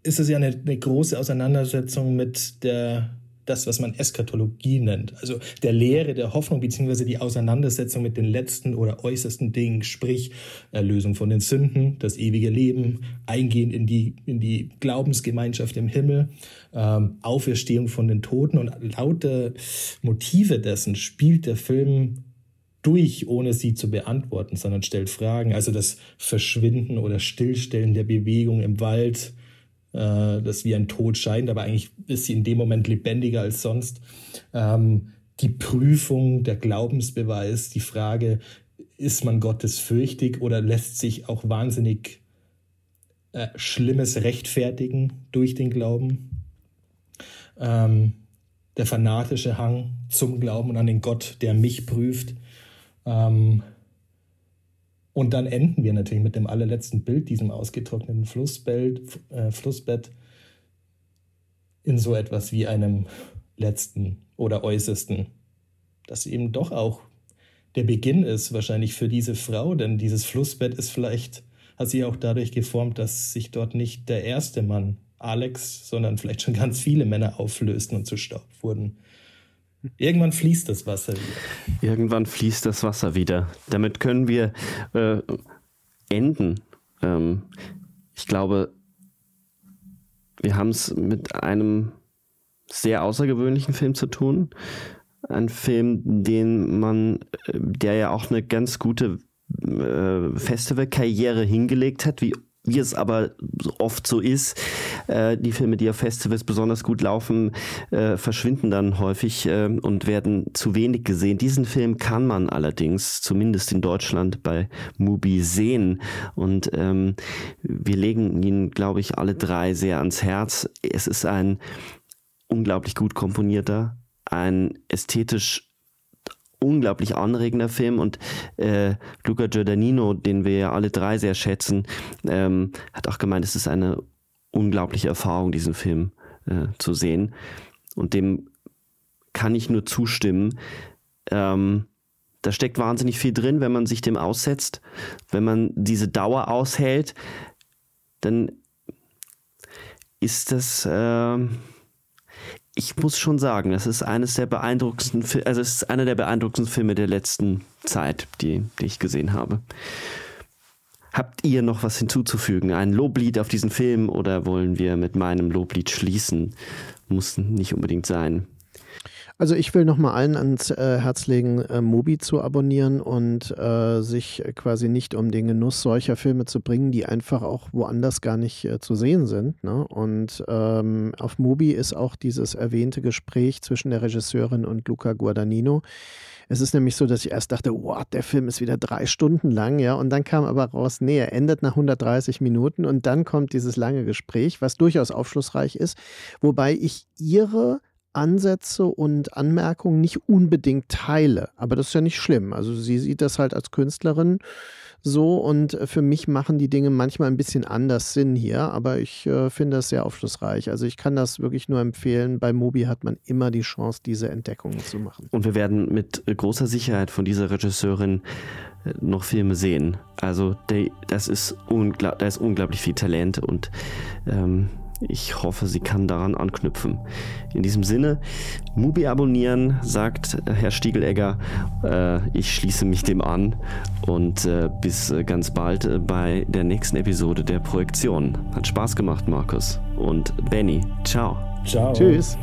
ist es ja eine, eine große Auseinandersetzung mit der das, was man Eskatologie nennt, also der Lehre, der Hoffnung, beziehungsweise die Auseinandersetzung mit den letzten oder äußersten Dingen, sprich Erlösung von den Sünden, das ewige Leben, Eingehen in die, in die Glaubensgemeinschaft im Himmel, ähm, Auferstehung von den Toten und lauter Motive dessen spielt der Film durch, ohne sie zu beantworten, sondern stellt Fragen. Also das Verschwinden oder Stillstellen der Bewegung im Wald, äh, das wie ein Tod scheint, aber eigentlich ist sie in dem Moment lebendiger als sonst. Ähm, die Prüfung, der Glaubensbeweis, die Frage, ist man Gottes fürchtig oder lässt sich auch wahnsinnig äh, Schlimmes rechtfertigen durch den Glauben? Ähm, der fanatische Hang zum Glauben und an den Gott, der mich prüft. Ähm, und dann enden wir natürlich mit dem allerletzten Bild, diesem ausgetrockneten Flussbett, äh, Flussbett, in so etwas wie einem letzten oder äußersten, das eben doch auch der Beginn ist, wahrscheinlich für diese Frau, denn dieses Flussbett ist vielleicht, hat sie auch dadurch geformt, dass sich dort nicht der erste Mann, Alex, sondern vielleicht schon ganz viele Männer auflösten und zu Staub wurden. Irgendwann fließt das Wasser wieder.
Irgendwann fließt das Wasser wieder. Damit können wir äh, enden. Ähm, ich glaube, wir haben es mit einem sehr außergewöhnlichen Film zu tun. Ein Film, den man, äh, der ja auch eine ganz gute äh, Festivalkarriere hingelegt hat, wie wie es aber oft so ist, äh, die Filme, die auf Festivals besonders gut laufen, äh, verschwinden dann häufig äh, und werden zu wenig gesehen. Diesen Film kann man allerdings, zumindest in Deutschland, bei Mubi sehen. Und ähm, wir legen ihn, glaube ich, alle drei sehr ans Herz. Es ist ein unglaublich gut komponierter, ein ästhetisch unglaublich anregender Film und äh, Luca Giordannino, den wir ja alle drei sehr schätzen, ähm, hat auch gemeint, es ist eine unglaubliche Erfahrung, diesen Film äh, zu sehen. Und dem kann ich nur zustimmen. Ähm, da steckt wahnsinnig viel drin, wenn man sich dem aussetzt. Wenn man diese Dauer aushält, dann ist das... Äh, ich muss schon sagen, das ist eines der beeindruckendsten, also es ist einer der beeindruckendsten Filme der letzten Zeit, die, die ich gesehen habe. Habt ihr noch was hinzuzufügen? Ein Loblied auf diesen Film oder wollen wir mit meinem Loblied schließen? Muss nicht unbedingt sein.
Also ich will nochmal allen ans äh, Herz legen, äh, Mobi zu abonnieren und äh, sich quasi nicht um den Genuss solcher Filme zu bringen, die einfach auch woanders gar nicht äh, zu sehen sind. Ne? Und ähm, auf Mobi ist auch dieses erwähnte Gespräch zwischen der Regisseurin und Luca Guadagnino. Es ist nämlich so, dass ich erst dachte, wow, der Film ist wieder drei Stunden lang, ja, und dann kam aber raus, nee, er endet nach 130 Minuten und dann kommt dieses lange Gespräch, was durchaus aufschlussreich ist, wobei ich ihre Ansätze und Anmerkungen nicht unbedingt teile. Aber das ist ja nicht schlimm. Also sie sieht das halt als Künstlerin so und für mich machen die Dinge manchmal ein bisschen anders Sinn hier, aber ich äh, finde das sehr aufschlussreich. Also ich kann das wirklich nur empfehlen. Bei Mobi hat man immer die Chance, diese Entdeckungen zu machen.
Und wir werden mit großer Sicherheit von dieser Regisseurin äh, noch Filme sehen. Also das ist da ist unglaublich viel Talent und ähm, Ich hoffe, sie kann daran anknüpfen. In diesem Sinne, Mubi abonnieren, sagt Herr Stiegelegger. Äh, ich schließe mich dem an und äh, bis äh, ganz bald bei der nächsten Episode der Projektion. Hat Spaß gemacht, Markus. Und Benny, ciao.
Ciao.
Tschüss.